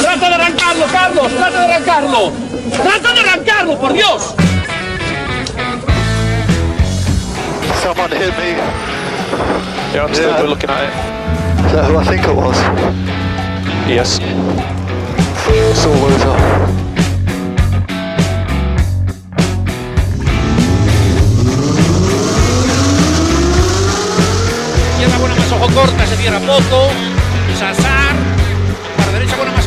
¡Trata de arrancarlo, Carlos! ¡Trata de arrancarlo! ¡Trata de arrancarlo, por Dios! Someone hit me. Yeah, I'm still Yeah. looking at it. Is that who I think it was? Yes. Saw loser. Izquierda buena más ojo corta, se cierra poco.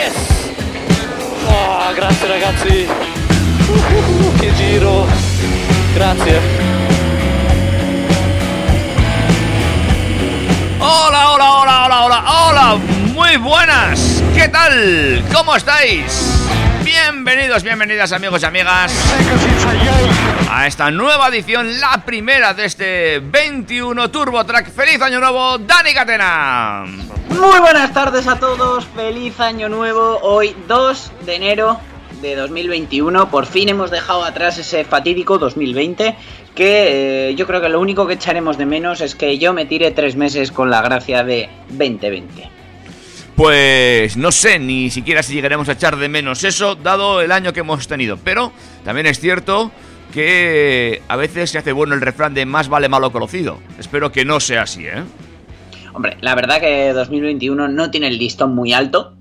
Yes! Oh, grazie ragazzi. Uh, giro. Grazie. Hola, hola, hola, hola, hola, hola, muy buenas, ¿qué tal? ¿Cómo estáis? Bienvenidos, bienvenidas amigos y amigas a esta nueva edición, la primera de este 21 Turbo Track. ¡Feliz Año Nuevo, Dani Catena! Muy buenas tardes a todos, feliz año nuevo, hoy 2 de enero de 2021, por fin hemos dejado atrás ese fatídico 2020 que eh, yo creo que lo único que echaremos de menos es que yo me tire tres meses con la gracia de 2020. Pues no sé ni siquiera si llegaremos a echar de menos eso, dado el año que hemos tenido. Pero también es cierto que a veces se hace bueno el refrán de más vale malo conocido. Espero que no sea así, ¿eh? Hombre, la verdad que 2021 no tiene el listón muy alto.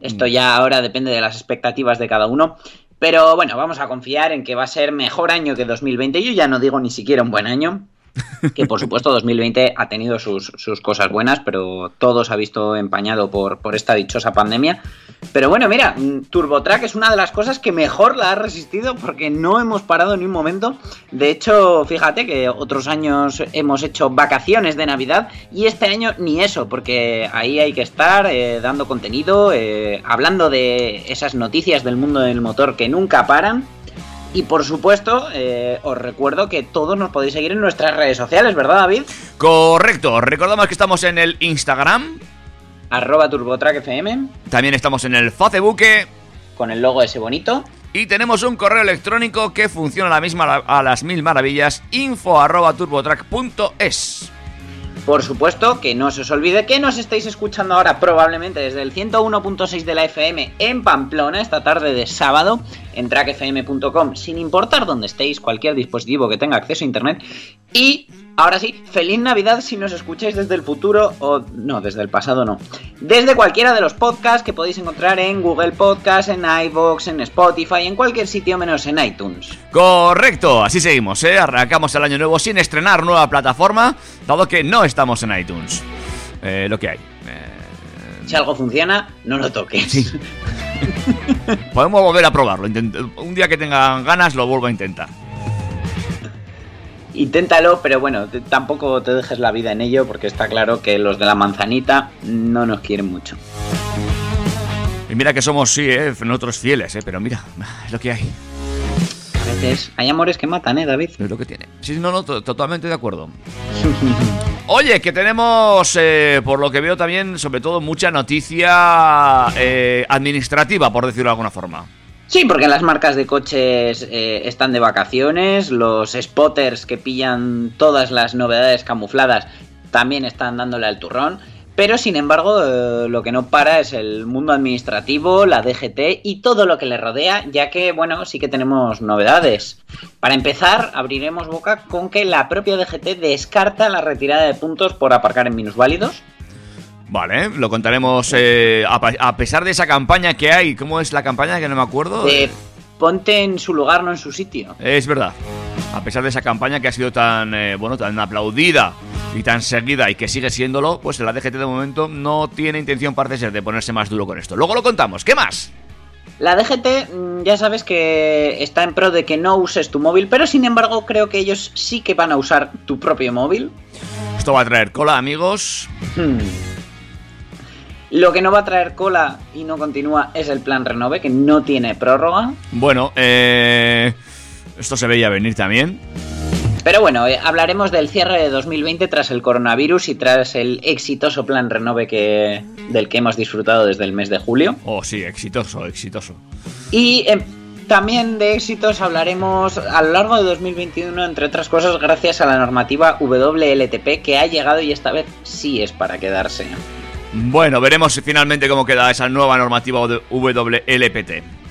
Esto ya ahora depende de las expectativas de cada uno. Pero bueno, vamos a confiar en que va a ser mejor año que 2020. Yo ya no digo ni siquiera un buen año. Que por supuesto 2020 ha tenido sus, sus cosas buenas, pero todo se ha visto empañado por, por esta dichosa pandemia. Pero bueno, mira, mm, TurboTrack es una de las cosas que mejor la ha resistido porque no hemos parado ni un momento. De hecho, fíjate que otros años hemos hecho vacaciones de Navidad y este año ni eso, porque ahí hay que estar eh, dando contenido, eh, hablando de esas noticias del mundo del motor que nunca paran. Y por supuesto, eh, os recuerdo que todos nos podéis seguir en nuestras redes sociales, ¿verdad, David? Correcto, recordamos que estamos en el Instagram, Arroba TurboTrackFM, también estamos en el Facebook con el logo ese bonito. y tenemos un correo electrónico que funciona a, la misma, a las mil maravillas, info arroba turbotrack.es. Por supuesto, que no se os olvide que nos estáis escuchando ahora probablemente desde el 101.6 de la FM en Pamplona esta tarde de sábado en trackfm.com, sin importar dónde estéis, cualquier dispositivo que tenga acceso a internet. Y ahora sí, feliz Navidad si nos escucháis desde el futuro o no, desde el pasado no. Desde cualquiera de los podcasts que podéis encontrar en Google Podcast, en iVoox, en Spotify, en cualquier sitio menos en iTunes. Correcto, así seguimos, ¿eh? Arrancamos el año nuevo sin estrenar nueva plataforma, dado que no estamos en iTunes. Eh, lo que hay. Eh, Si algo funciona, no lo toques. Sí. Podemos volver a probarlo. un día que tengan ganas lo vuelvo a intentar. Inténtalo, pero bueno, tampoco te dejes la vida en ello porque está claro que los de la manzanita no nos quieren mucho. Y mira que somos, sí, ¿eh? nosotros fieles, ¿eh? pero mira, es lo que hay, Hay amores que matan, ¿eh, David? es lo que tiene. Sí, no, no, to- totalmente de acuerdo. Oye, que tenemos, eh, por lo que veo también, sobre todo, mucha noticia eh, administrativa, por decirlo de alguna forma. Sí, porque las marcas de coches eh, están de vacaciones, los spotters que pillan todas las novedades camufladas también están dándole al turrón, pero sin embargo eh, lo que no para es el mundo administrativo, la DGT y todo lo que le rodea, ya que bueno, sí que tenemos novedades. Para empezar, abriremos boca con que la propia DGT descarta la retirada de puntos por aparcar en minusválidos. Vale, lo contaremos eh, a, pesar de esa campaña que hay. ¿Cómo es la campaña? Que no me acuerdo. Eh, ponte en su lugar, no en su sitio. Es verdad. A pesar de esa campaña que ha sido tan, eh, bueno, tan aplaudida y tan seguida y que sigue siéndolo, pues la DGT de momento no tiene intención, parece ser, de ponerse más duro con esto. Luego lo contamos. ¿Qué más? La DGT mm, ya sabes que está en pro de que no uses tu móvil, pero sin embargo creo que ellos sí que van a usar tu propio móvil. Esto va a traer cola, amigos. Hmm. Lo que no va a traer cola y no continúa es el plan Renove, que no tiene prórroga. Bueno, eh, esto se veía venir también. Pero bueno, eh, hablaremos del cierre de 2020 tras el coronavirus y tras el exitoso plan Renove que, del que hemos disfrutado desde el mes de julio. Oh, sí, exitoso, exitoso. Y eh, también de éxitos hablaremos a lo largo de 2021, entre otras cosas, gracias a la normativa WLTP que ha llegado y esta vez sí es para quedarse. Bueno, veremos finalmente cómo queda esa nueva normativa WLPT.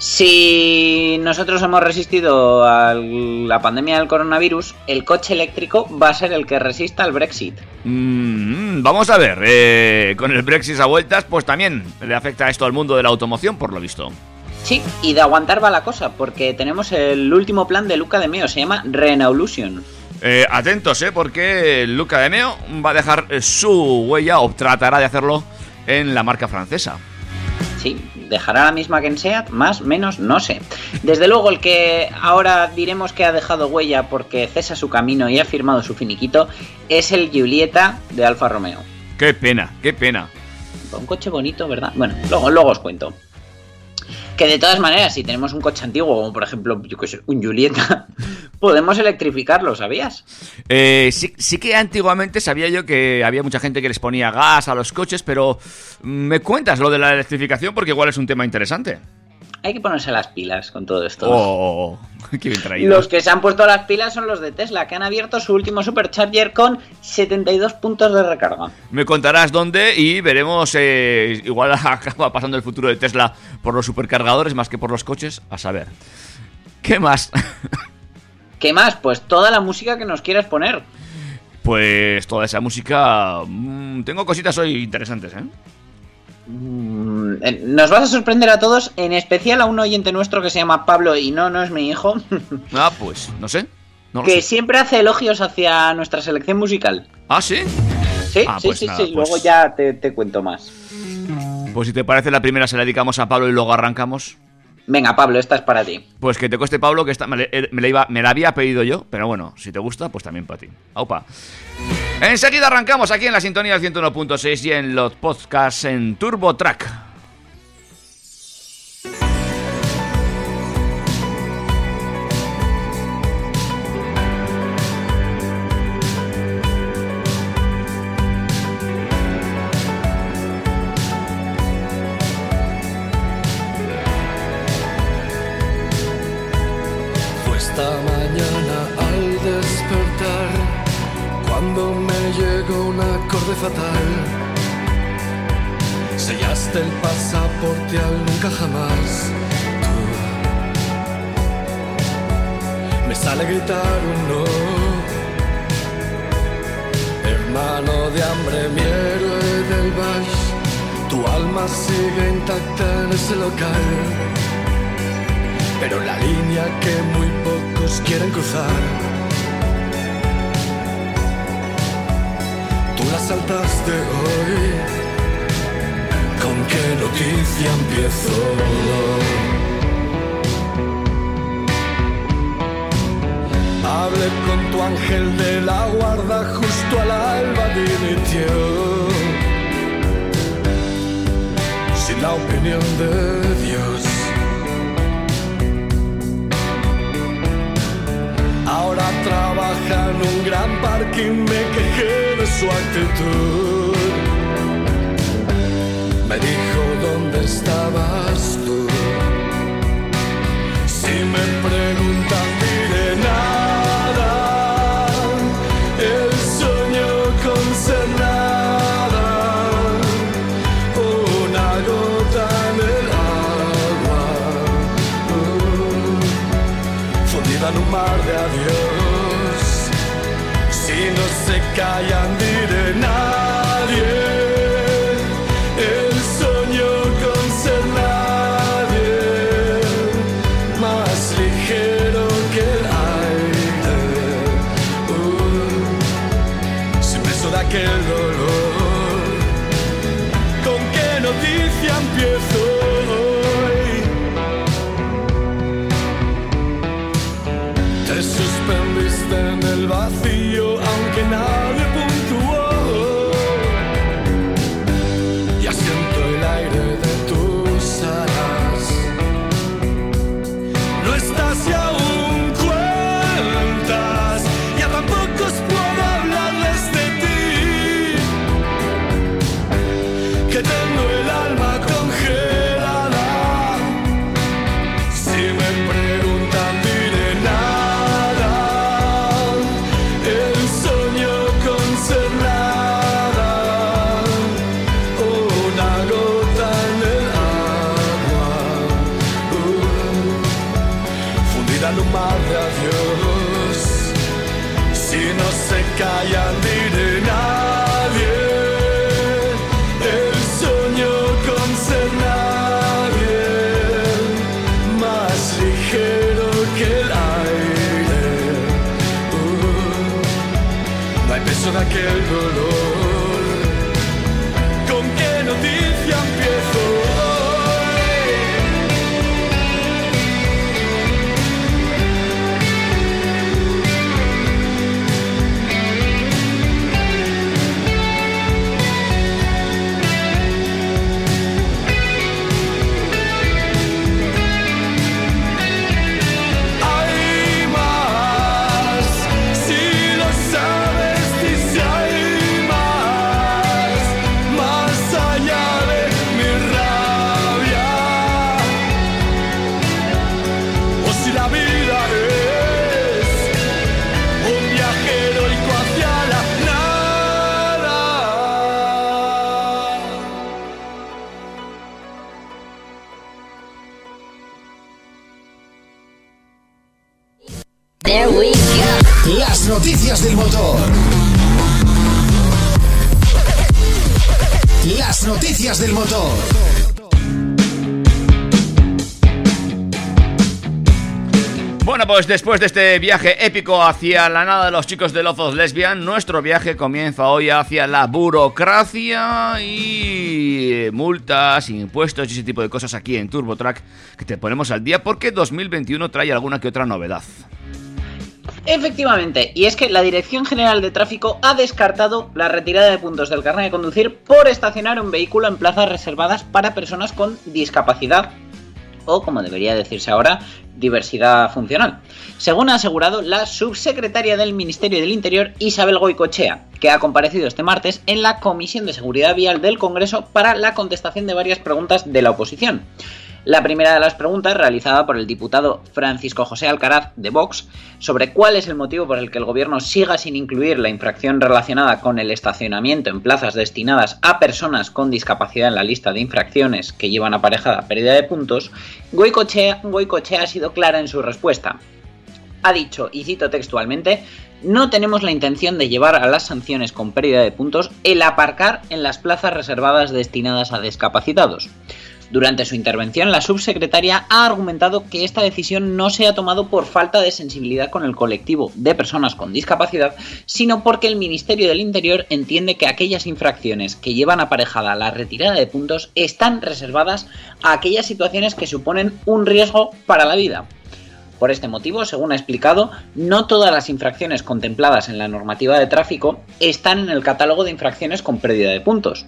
Si nosotros hemos resistido a la pandemia del coronavirus, el coche eléctrico va a ser el que resista al Brexit. Mm, vamos a ver, eh, con el Brexit a vueltas, pues también le afecta esto al mundo de la automoción, por lo visto. Sí, y de aguantar va la cosa, porque tenemos el último plan de Luca de Meo, se llama Renaulution. Eh, atentos, eh, porque Luca de Meo va a dejar su huella o tratará de hacerlo en la marca francesa. Sí, dejará la misma que en SEAT, más, menos, no sé. Desde luego, el que ahora diremos que ha dejado huella porque cesa su camino y ha firmado su finiquito es el Giulietta de Alfa Romeo. Qué pena, qué pena. Un coche bonito, ¿verdad? Bueno, luego, luego os cuento. Que de todas maneras, si tenemos un coche antiguo, como por ejemplo, un Julieta, podemos electrificarlo, ¿sabías? Eh, sí, sí que antiguamente sabía yo que había mucha gente que les ponía gas a los coches, pero mm, me cuentas lo de la electrificación porque igual es un tema interesante. Hay que ponerse las pilas con todo esto. Oh, qué bien traído. Los que se han puesto las pilas son los de Tesla, que han abierto su último supercharger con 72 puntos de recarga. Me contarás dónde y veremos. eh, igual acaba pasando el futuro de Tesla por los supercargadores más que por los coches. A saber. ¿Qué más? ¿Qué más? Pues toda la música que nos quieras poner. Pues toda esa música. mm, tengo cositas hoy interesantes, ¿eh? Mm, eh, Nos vas a sorprender a todos, en especial a un oyente nuestro que se llama Pablo y no, no es mi hijo, Ah, pues no sé. No que sé. siempre hace elogios hacia nuestra selección musical. Ah, sí. Sí, Ah, sí, pues sí, nada, sí. pues- Luego ya te, te cuento más. Pues si te parece, la primera se la dedicamos a Pablo y luego arrancamos. Venga, Pablo, esta es para ti. Pues que te cueste, Pablo, que esta me, le- me la iba- me la había pedido yo, pero bueno, si te gusta, pues también para ti. Aupa. Enseguida arrancamos aquí en la sintonía del 101.6 y en los podcasts en Turbo Track. Pasaporte al nunca jamás. Tú. Me sale gritar un no. Hermano de hambre, mi héroe del Bash. Tu alma sigue intacta en ese local pero la línea que muy pocos quieren cruzar. Tú la saltaste hoy. ¿Con qué noticia empiezo? Hablé con tu ángel de la guarda justo al alba dimitió. Sin la opinión de Dios. Ahora trabaja en un gran y me quejé de su actitud. Me dijo dónde estabas tú. Si me preguntan sur laquelle velours. Pues después de este viaje épico hacia la nada de los chicos de Love of Lesbian, nuestro viaje comienza hoy hacia la burocracia y multas, impuestos y ese tipo de cosas aquí en TurboTrack que te ponemos al día porque 2021 trae alguna que otra novedad. Efectivamente, y es que la Dirección General de Tráfico ha descartado la retirada de puntos del carnet de conducir por estacionar un vehículo en plazas reservadas para personas con discapacidad o, como debería decirse ahora, diversidad funcional. Según ha asegurado la subsecretaria del Ministerio del Interior, Isabel Goicochea, que ha comparecido este martes en la Comisión de Seguridad Vial del Congreso para la contestación de varias preguntas de la oposición. La primera de las preguntas, realizada por el diputado Francisco José Alcaraz de Vox, sobre cuál es el motivo por el que el gobierno siga sin incluir la infracción relacionada con el estacionamiento en plazas destinadas a personas con discapacidad en la lista de infracciones que llevan aparejada pérdida de puntos, Goicochea, ha sido clara en su respuesta. Ha dicho, y cito textualmente, no tenemos la intención de llevar a las sanciones con pérdida de puntos el aparcar en las plazas reservadas destinadas a discapacitados. Durante su intervención, la subsecretaria ha argumentado que esta decisión no se ha tomado por falta de sensibilidad con el colectivo de personas con discapacidad, sino porque el Ministerio del Interior entiende que aquellas infracciones que llevan aparejada la retirada de puntos están reservadas a aquellas situaciones que suponen un riesgo para la vida. Por este motivo, según ha explicado, no todas las infracciones contempladas en la normativa de tráfico están en el catálogo de infracciones con pérdida de puntos.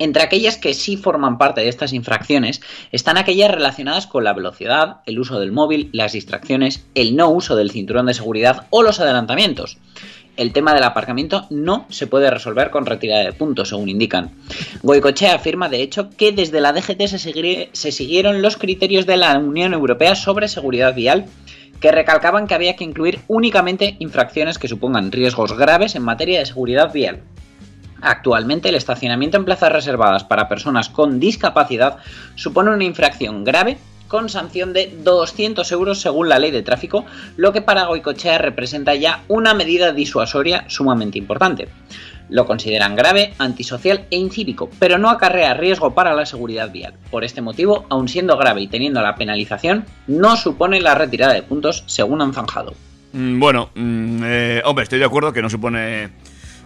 Entre aquellas que sí forman parte de estas infracciones están aquellas relacionadas con la velocidad, el uso del móvil, las distracciones, el no uso del cinturón de seguridad o los adelantamientos. El tema del aparcamiento no se puede resolver con retirada de puntos, según indican. Goicochea afirma, de hecho, que desde la DGT se, se siguieron los criterios de la Unión Europea sobre seguridad vial que recalcaban que había que incluir únicamente infracciones que supongan riesgos graves en materia de seguridad vial. Actualmente el estacionamiento en plazas reservadas para personas con discapacidad supone una infracción grave con sanción de 200 euros según la ley de tráfico, lo que para Goicochea representa ya una medida disuasoria sumamente importante. Lo consideran grave, antisocial e incívico, pero no acarrea riesgo para la seguridad vial. Por este motivo, aun siendo grave y teniendo la penalización, no supone la retirada de puntos según han zanjado. Mm, Bueno, mm, eh, hombre, estoy de acuerdo que no supone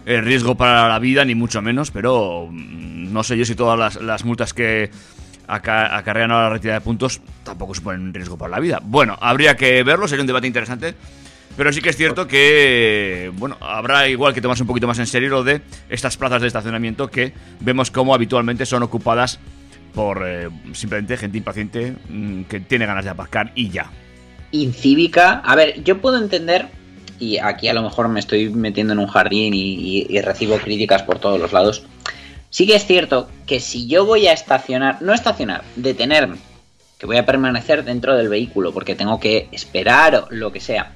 eh, riesgo para la vida, ni mucho menos, pero mm, no sé yo si todas las, las multas que aca- acarrean ahora la retirada de puntos tampoco suponen riesgo para la vida. Bueno, habría que verlo, sería un debate interesante. Pero sí que es cierto que, bueno, habrá igual que tomarse un poquito más en serio lo de estas plazas de estacionamiento que vemos como habitualmente son ocupadas por eh, simplemente gente impaciente mm, que tiene ganas de aparcar y ya. incívica. A ver, yo puedo entender, y aquí a lo mejor me estoy metiendo en un jardín y, recibo críticas por todos los lados. Sí que es cierto que si yo voy a estacionar, no estacionar, detenerme, que voy a permanecer dentro del vehículo porque tengo que esperar o lo que sea,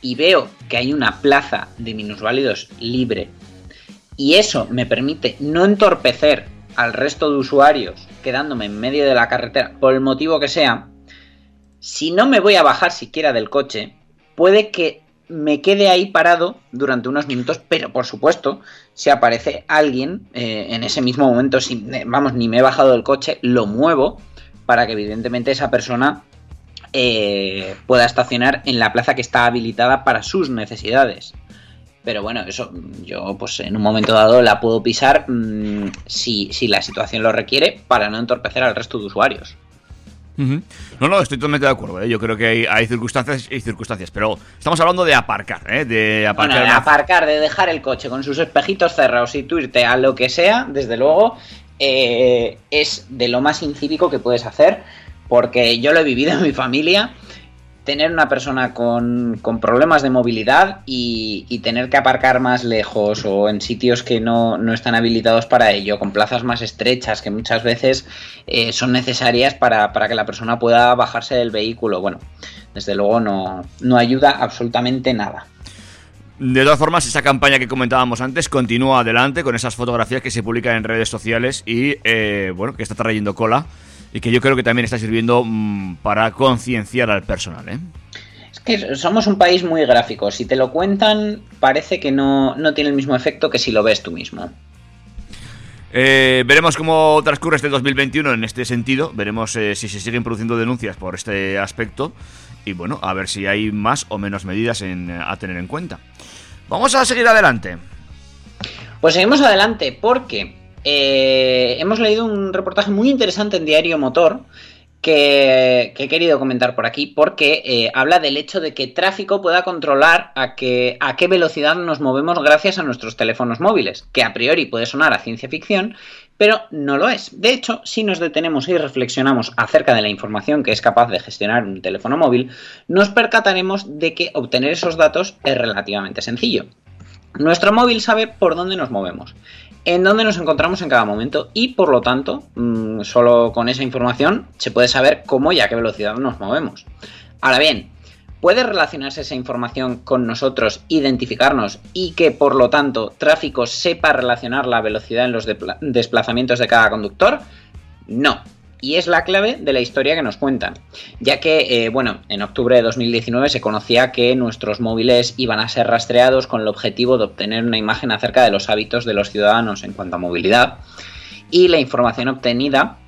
y veo que hay una plaza de minusválidos libre, y eso me permite no entorpecer al resto de usuarios quedándome en medio de la carretera por el motivo que sea, si no me voy a bajar siquiera del coche, puede que me quede ahí parado durante unos minutos, pero por supuesto, si aparece alguien eh, en ese mismo momento, si, vamos, ni me he bajado del coche, lo muevo para que evidentemente esa persona eh, pueda estacionar en la plaza que está habilitada para sus necesidades. Pero bueno, eso yo pues en un momento dado la puedo pisar mm, si, si la situación lo requiere para no entorpecer al resto de usuarios. No, no, estoy totalmente de acuerdo. ¿eh? Yo creo que hay, hay circunstancias y circunstancias, pero estamos hablando de aparcar, ¿eh? de aparcar. Bueno, de una- aparcar, de dejar el coche con sus espejitos cerrados y tú irte a lo que sea, desde luego, eh, es de lo más incívico que puedes hacer, porque yo lo he vivido en mi familia, tener una persona con, con problemas de movilidad y, y tener que aparcar más lejos o en sitios que no, no están habilitados para ello, con plazas más estrechas que muchas veces eh, son necesarias para, para que la persona pueda bajarse del vehículo. Bueno, desde luego no, no ayuda absolutamente nada. De todas formas, esa campaña que comentábamos antes continúa adelante con esas fotografías que se publican en redes sociales y, eh, bueno, que está trayendo cola y que yo creo que también está sirviendo mm, para concienciar al personal, ¿eh? Es que somos un país muy gráfico. Si te lo cuentan, parece que no, no tiene el mismo efecto que si lo ves tú mismo. Eh, veremos cómo transcurre este 2021 en este sentido. Veremos eh, si se siguen produciendo denuncias por este aspecto. Y bueno, a ver si hay más o menos medidas en- a tener en cuenta. Vamos a seguir adelante. Pues seguimos adelante porque eh, hemos leído un reportaje muy interesante en Diario Motor que, he querido comentar por aquí porque eh, habla del hecho de que tráfico pueda controlar a qué velocidad nos movemos gracias a nuestros teléfonos móviles, que a priori puede sonar a ciencia ficción, pero no lo es. De hecho, si nos detenemos y reflexionamos acerca de la información que es capaz de gestionar un teléfono móvil, nos percataremos de que obtener esos datos es relativamente sencillo. Nuestro móvil sabe por dónde nos movemos, en dónde nos encontramos en cada momento y por lo tanto, mmm, solo con esa información se puede saber cómo y a qué velocidad nos movemos. Ahora bien, ¿puede relacionarse esa información con nosotros, identificarnos y que por lo tanto tráfico sepa relacionar la velocidad en los desplazamientos de cada conductor? No. Y es la clave de la historia que nos cuentan, ya que, eh, bueno, en octubre de 2019 se conocía que nuestros móviles iban a ser rastreados con el objetivo de obtener una imagen acerca de los hábitos de los ciudadanos en cuanto a movilidad, y la información obtenida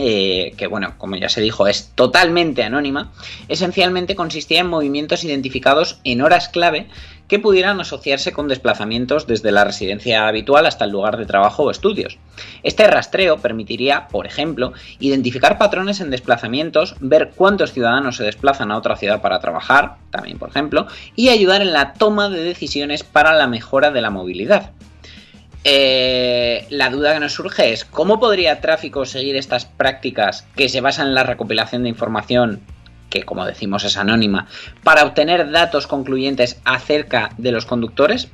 eh, que bueno, como ya se dijo, es totalmente anónima, esencialmente consistía en movimientos identificados en horas clave que pudieran asociarse con desplazamientos desde la residencia habitual hasta el lugar de trabajo o estudios. Este rastreo permitiría, por ejemplo, identificar patrones en desplazamientos, ver cuántos ciudadanos se desplazan a otra ciudad para trabajar, también por ejemplo, y ayudar en la toma de decisiones para la mejora de la movilidad. Eh, la duda que nos surge es cómo podría tráfico seguir estas prácticas que se basan en la recopilación de información que como decimos es anónima, para obtener datos concluyentes acerca de los conductores.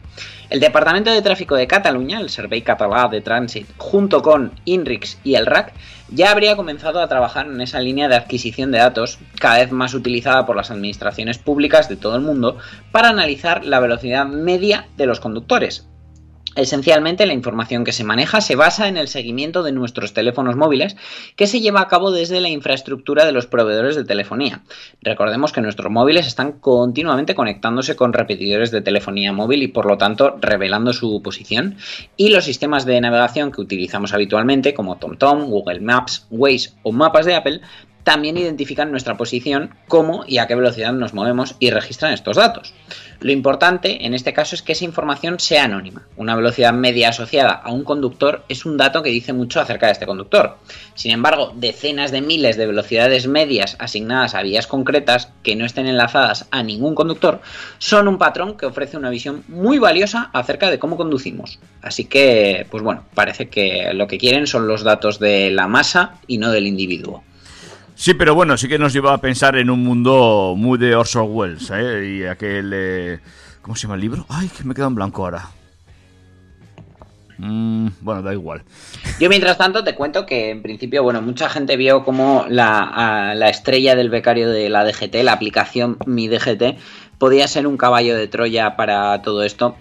El Departamento de Tráfico de Cataluña, el Servei Català de Trànsit, junto con INRIX y el RAC, ya habría comenzado a trabajar en esa línea de adquisición de datos, cada vez más utilizada por las administraciones públicas de todo el mundo, para analizar la velocidad media de los conductores. Esencialmente la información que se maneja se basa en el seguimiento de nuestros teléfonos móviles que se lleva a cabo desde la infraestructura de los proveedores de telefonía. Recordemos que nuestros móviles están continuamente conectándose con repetidores de telefonía móvil y por lo tanto revelando su posición y los sistemas de navegación que utilizamos habitualmente como TomTom, Google Maps, Waze o mapas de Apple también identifican nuestra posición, cómo y a qué velocidad nos movemos y registran estos datos. Lo importante en este caso es que esa información sea anónima. Una velocidad media asociada a un conductor es un dato que dice mucho acerca de este conductor. Sin embargo, decenas de miles de velocidades medias asignadas a vías concretas que no estén enlazadas a ningún conductor son un patrón que ofrece una visión muy valiosa acerca de cómo conducimos. Así que, pues bueno, parece que lo que quieren son los datos de la masa y no del individuo. Sí, pero bueno, sí que nos lleva a pensar en un mundo muy de Orson Welles, ¿eh? Y aquel... Eh, ¿Cómo se llama el libro? Ay, que me queda en blanco ahora. Mm, bueno, da igual. Yo mientras tanto te cuento que en principio, bueno, mucha gente vio como la, la estrella del becario de la DGT, la aplicación Mi DGT, podía ser un caballo de Troya para todo esto.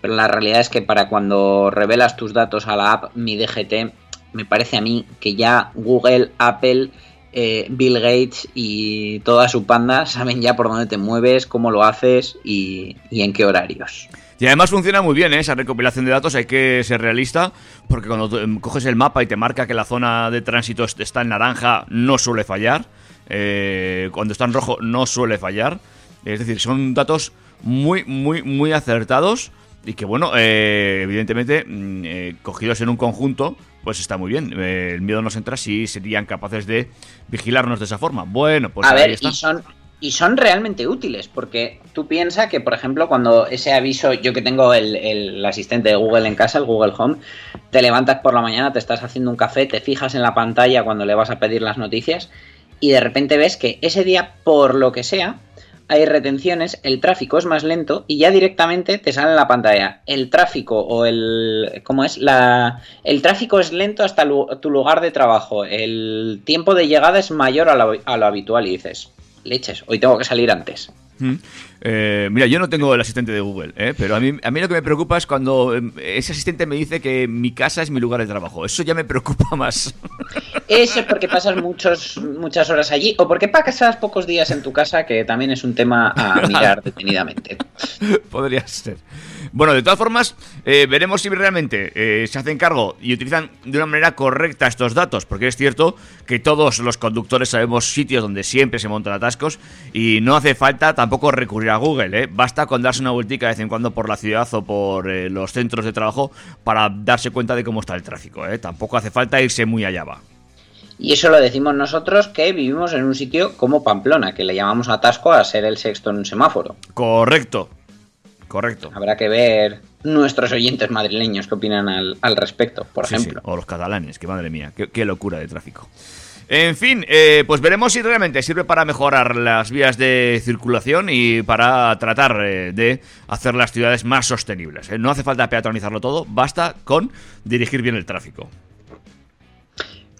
Pero la realidad es que para cuando revelas tus datos a la app Mi DGT, me parece a mí que ya Google, Apple eh, Bill Gates y toda su panda saben ya por dónde te mueves, cómo lo haces y, en qué horarios. Y además funciona muy bien ¿eh? esa recopilación de datos, hay que ser realista, porque cuando coges el mapa y te marca que la zona de tránsito está en naranja, no suele fallar. Eh, cuando está en rojo, no suele fallar. Es decir, son datos muy, muy, muy acertados y que, bueno, eh, evidentemente, mm, cogidos en un conjunto, pues está muy bien. Eh, el miedo nos entra si serían capaces de vigilarnos de esa forma. Bueno, pues a ahí ver, está. y son y son realmente útiles, porque tú piensas que, por ejemplo, cuando ese aviso, yo que tengo el, el, asistente de Google en casa, el Google Home, te levantas por la mañana, te estás haciendo un café, te fijas en la pantalla cuando le vas a pedir las noticias y de repente ves que ese día, por lo que sea, hay retenciones, el tráfico es más lento y ya directamente te sale en la pantalla el tráfico o el ¿cómo es? La el tráfico es lento hasta tu lugar de trabajo, el tiempo de llegada es mayor a lo, a lo habitual y dices, leches, hoy tengo que salir antes. Mm. Eh, mira, yo no tengo el asistente de Google, ¿eh? pero a mí, a mí lo que me preocupa es cuando eh, ese asistente me dice que mi casa es mi lugar de trabajo. Eso ya me preocupa más. Eso es porque pasas muchos, muchas horas allí o porque pasas pocos días en tu casa, que también es un tema a mirar detenidamente. Podría ser. Bueno, de todas formas, eh, veremos si realmente eh, se hacen cargo y utilizan de una manera correcta estos datos, porque es cierto que todos los conductores sabemos sitios donde siempre se montan atascos y no hace falta tampoco recurrir a Google, ¿eh? basta con darse una vueltica de vez en cuando por la ciudad o por eh, los centros de trabajo para darse cuenta de cómo está el tráfico, ¿eh? tampoco hace falta irse muy allá va. Y eso lo decimos nosotros que vivimos en un sitio como Pamplona, que le llamamos atasco a ser el sexto en un semáforo. Correcto, correcto. Habrá que ver nuestros oyentes madrileños qué opinan al, al respecto, por Sí, ejemplo. sí, O los catalanes, que madre mía, qué, qué locura de tráfico. En fin, eh, pues veremos si realmente sirve para mejorar las vías de circulación y para tratar eh, de hacer las ciudades más sostenibles. ¿eh? No hace falta peatonizarlo todo, basta con dirigir bien el tráfico.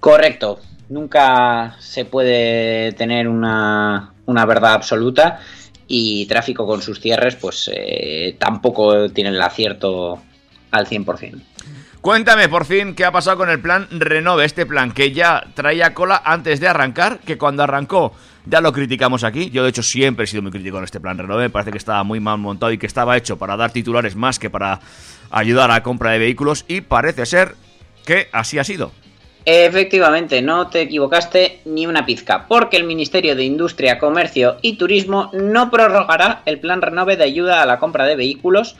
Correcto. Nunca se puede tener una, una verdad absoluta y tráfico con sus cierres pues eh, tampoco tiene el acierto al 100%. Cuéntame por fin qué ha pasado con el plan Renove, este plan que ya traía cola antes de arrancar, que cuando arrancó ya lo criticamos aquí. Yo de hecho siempre he sido muy crítico con este plan Renove, me parece que estaba muy mal montado y que estaba hecho para dar titulares más que para ayudar a la compra de vehículos y parece ser que así ha sido. Efectivamente, no te equivocaste ni una pizca, porque el Ministerio de Industria, Comercio y Turismo no prorrogará el plan Renove de ayuda a la compra de vehículos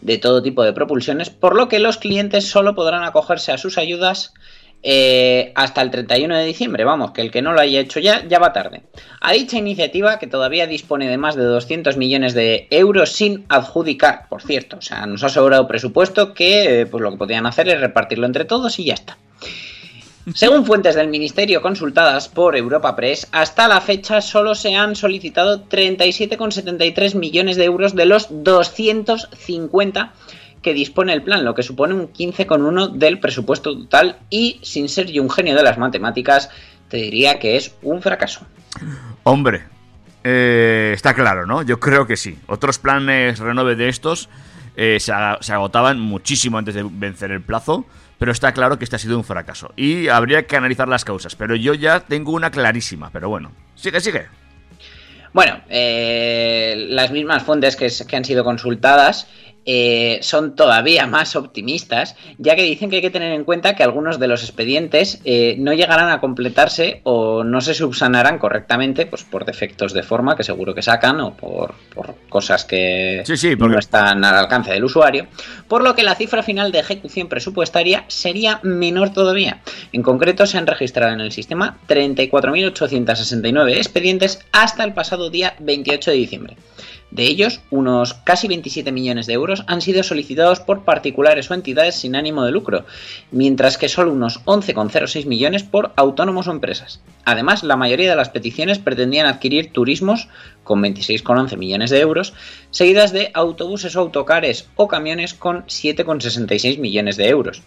de todo tipo de propulsiones, por lo que los clientes solo podrán acogerse a sus ayudas eh, hasta el 31 de diciembre. Vamos, que el que no lo haya hecho ya, ya va tarde. A dicha iniciativa, que todavía dispone de más de 200 millones de euros sin adjudicar, por cierto, o sea, nos ha sobrado presupuesto que eh, pues lo que podían hacer es repartirlo entre todos y ya está. Según fuentes del Ministerio consultadas por Europa Press, hasta la fecha solo se han solicitado 37,73 millones de euros de los 250 que dispone el plan, lo que supone un 15,1 del presupuesto total y, sin ser yo un genio de las matemáticas, te diría que es un fracaso. Hombre, eh, está claro, ¿no? Yo creo que sí. Otros planes renove de estos eh, se, ag- se agotaban muchísimo antes de vencer el plazo, pero está claro que este ha sido un fracaso. Y habría que analizar las causas, pero yo ya tengo una clarísima, pero bueno. Sigue, sigue. Bueno, eh, las mismas fuentes que, que han sido consultadas eh, son todavía más optimistas, ya que dicen que hay que tener en cuenta que algunos de los expedientes eh, no llegarán a completarse o no se subsanarán correctamente, pues por defectos de forma que seguro que sacan o por, por cosas que Sí, sí, porque- no están al alcance del usuario, por lo que la cifra final de ejecución presupuestaria sería menor todavía. En concreto, se han registrado en el sistema 34.869 expedientes hasta el pasado día 28 de diciembre. De ellos, unos casi 27 millones de euros han sido solicitados por particulares o entidades sin ánimo de lucro, mientras que solo unos 11,06 millones por autónomos o empresas. Además, la mayoría de las peticiones pretendían adquirir turismos con 26,11 millones de euros, seguidas de autobuses o autocares o camiones con 7,66 millones de euros,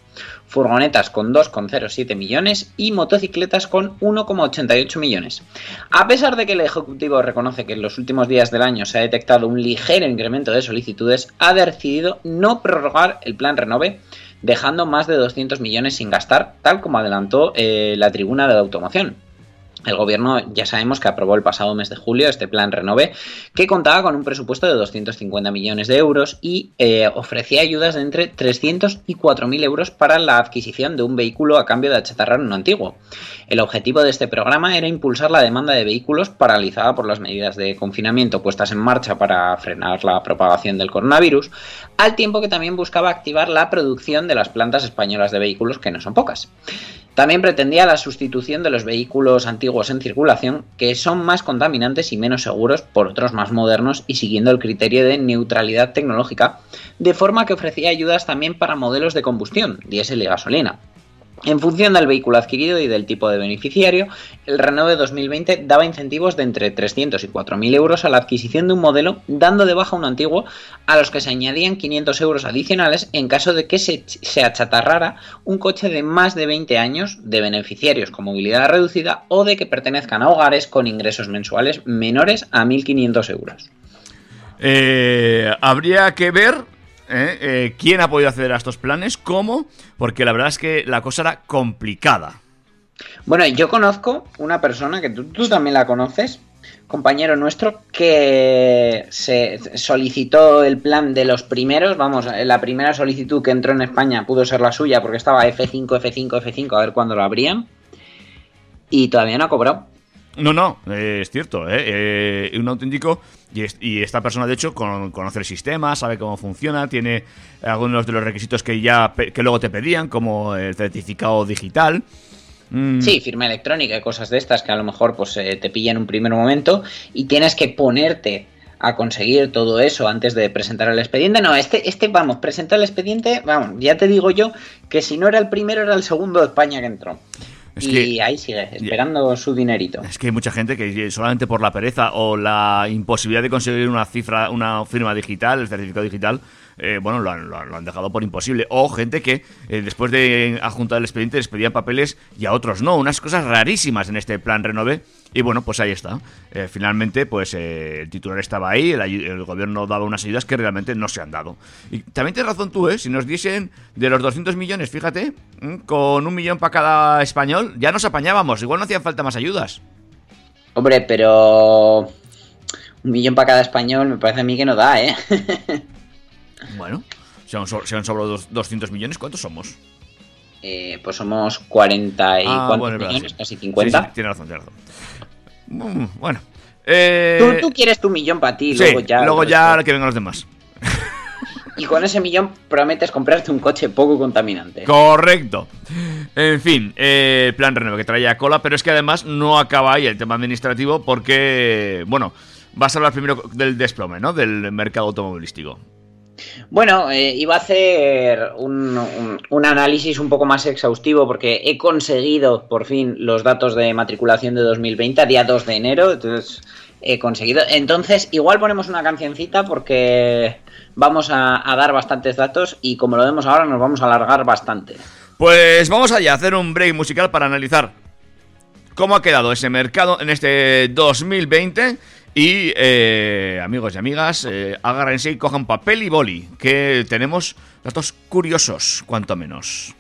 furgonetas con 2,07 millones y motocicletas con 1,88 millones. A pesar de que el Ejecutivo reconoce que en los últimos días del año se ha detectado un ligero incremento de solicitudes, ha decidido no prorrogar el plan Renove, dejando más de 200 millones sin gastar, tal como adelantó eh, la tribuna de la automoción. El gobierno ya sabemos que aprobó el pasado mes de julio este plan Renove, que contaba con un presupuesto de 250 millones de euros y eh, ofrecía ayudas de entre 300 y 4.000 euros para la adquisición de un vehículo a cambio de achatarrar uno antiguo. El objetivo de este programa era impulsar la demanda de vehículos paralizada por las medidas de confinamiento puestas en marcha para frenar la propagación del coronavirus, al tiempo que también buscaba activar la producción de las plantas españolas de vehículos, que no son pocas. También pretendía la sustitución de los vehículos antiguos en circulación, que son más contaminantes y menos seguros, por otros más modernos y siguiendo el criterio de neutralidad tecnológica, de forma que ofrecía ayudas también para modelos de combustión, diésel y gasolina. En función del vehículo adquirido y del tipo de beneficiario, el Renove 2020 daba incentivos de entre 300 y 4.000 euros a la adquisición de un modelo, dando de baja uno antiguo, a los que se añadían 500 euros adicionales en caso de que se, se achatarrara un coche de más de 20 años de beneficiarios con movilidad reducida o de que pertenezcan a hogares con ingresos mensuales menores a 1.500 euros. Eh, habría que ver eh, eh, quién ha podido acceder a estos planes, cómo, porque la verdad es que la cosa era complicada. Bueno, yo conozco una persona que tú, tú también la conoces, compañero nuestro, que se solicitó el plan de los primeros. Vamos, la primera solicitud que entró en España pudo ser la suya porque estaba F5, F5, F5, a ver cuándo lo abrían. Y todavía no ha cobrado. No, no, eh, es cierto, ¿eh? Eh, un auténtico. Y, es- y esta persona, de hecho, con- conoce el sistema, sabe cómo funciona, tiene algunos de los requisitos que ya que luego te pedían, como el certificado digital. Mm, Sí, firma electrónica y cosas de estas que a lo mejor pues eh, te pillan en un primer momento y tienes que ponerte a conseguir todo eso antes de presentar el expediente. No, este, este, vamos, presentar el expediente, vamos, ya te digo yo que si no era el primero era el segundo de España que entró. Es y que- ahí sigue, esperando su dinerito. Es que hay mucha gente que solamente por la pereza o la imposibilidad de conseguir una cifra, una firma digital, el certificado digital, eh, bueno, lo han, lo han- dejado por imposible. O gente que eh, después de adjuntar el expediente les pedían papeles y a otros no. Unas cosas rarísimas en este plan Renove. Y bueno, pues ahí está. Eh, finalmente, pues eh, el titular estaba ahí, el, gobierno daba unas ayudas que realmente no se han dado. Y también tienes razón tú, ¿eh? Si nos diesen de los 200 millones, fíjate, mm, con un millón para cada español, ya nos apañábamos. Igual no hacían falta más ayudas. Hombre, pero un millón para cada español me parece a mí que no da, ¿eh? Bueno, si han, so- si han sobrado dos- 200 millones, ¿cuántos somos? Eh, pues somos 40 y Ah, cuántos bueno, verdad, millones, sí. casi Sí, 50. sí, tiene razón, tiene razón. Mm, bueno. Eh, Tú, tú quieres tu millón para ti, luego ya. luego ya que vengan los demás. Y con ese millón prometes comprarte un coche poco contaminante. Correcto. En fin, eh, el plan Renove que traía cola, pero es que además no acaba ahí el tema administrativo porque, bueno, vas a hablar primero del desplome, ¿no? Del mercado automovilístico. Bueno, eh, iba a hacer un, análisis un poco más exhaustivo porque he conseguido por fin los datos de matriculación de 2020 a día 2 de enero. Entonces, he conseguido. Entonces, igual ponemos una cancioncita porque vamos a, a dar bastantes datos y como lo vemos ahora nos vamos a alargar bastante. Pues vamos allá a hacer un break musical para analizar cómo ha quedado ese mercado en este 2020. Y eh, amigos y amigas, eh, agárrense y cojan papel y boli, que tenemos datos curiosos, cuanto menos.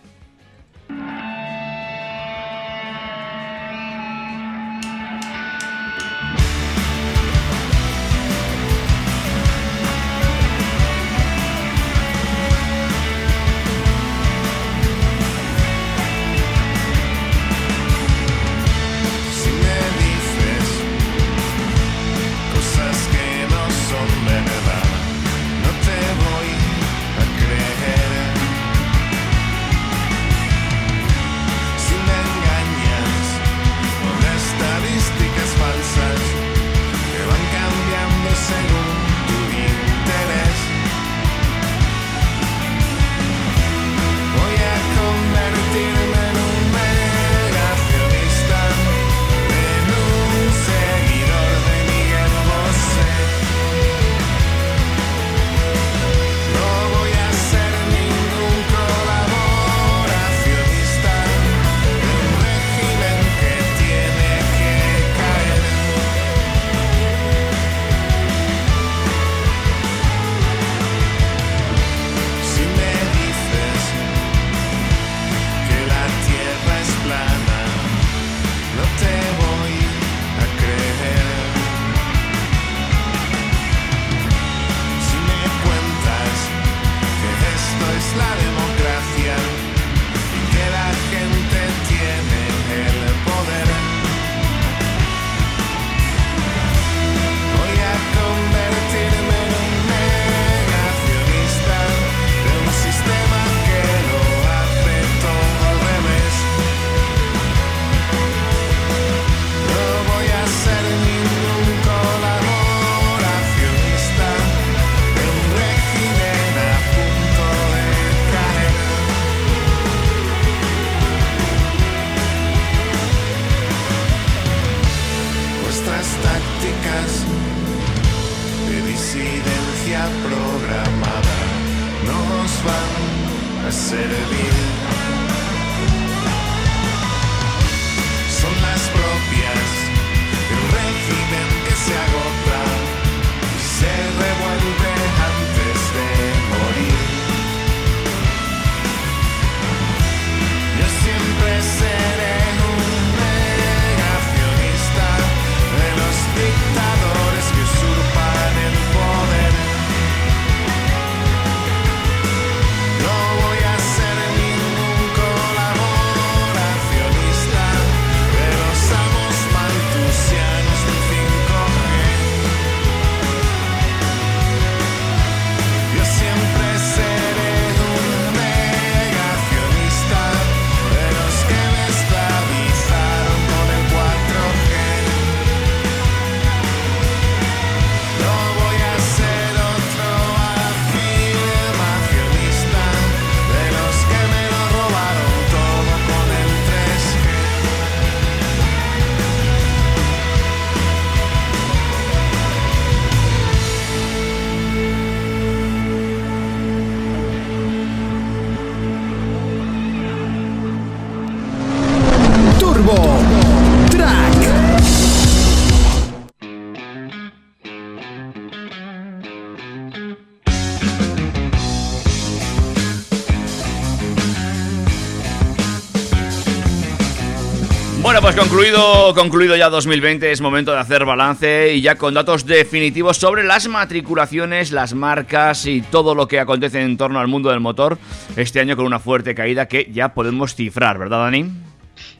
Pues concluido, concluido ya 2020, es momento de hacer balance y ya con datos definitivos sobre las matriculaciones, las marcas y todo lo que acontece en torno al mundo del motor este año con una fuerte caída que ya podemos cifrar, ¿verdad, Dani?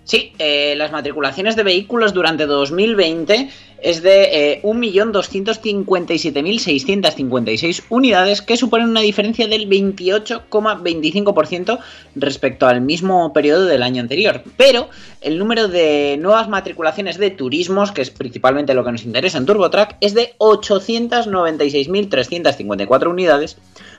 Sí, eh, las matriculaciones de vehículos durante 2020 es de eh, 1.257.656 unidades, que suponen una diferencia del 28,25% respecto al mismo periodo del año anterior. Pero el número de nuevas matriculaciones de turismos, que es principalmente lo que nos interesa en TurboTrack, es de 896.354 unidades,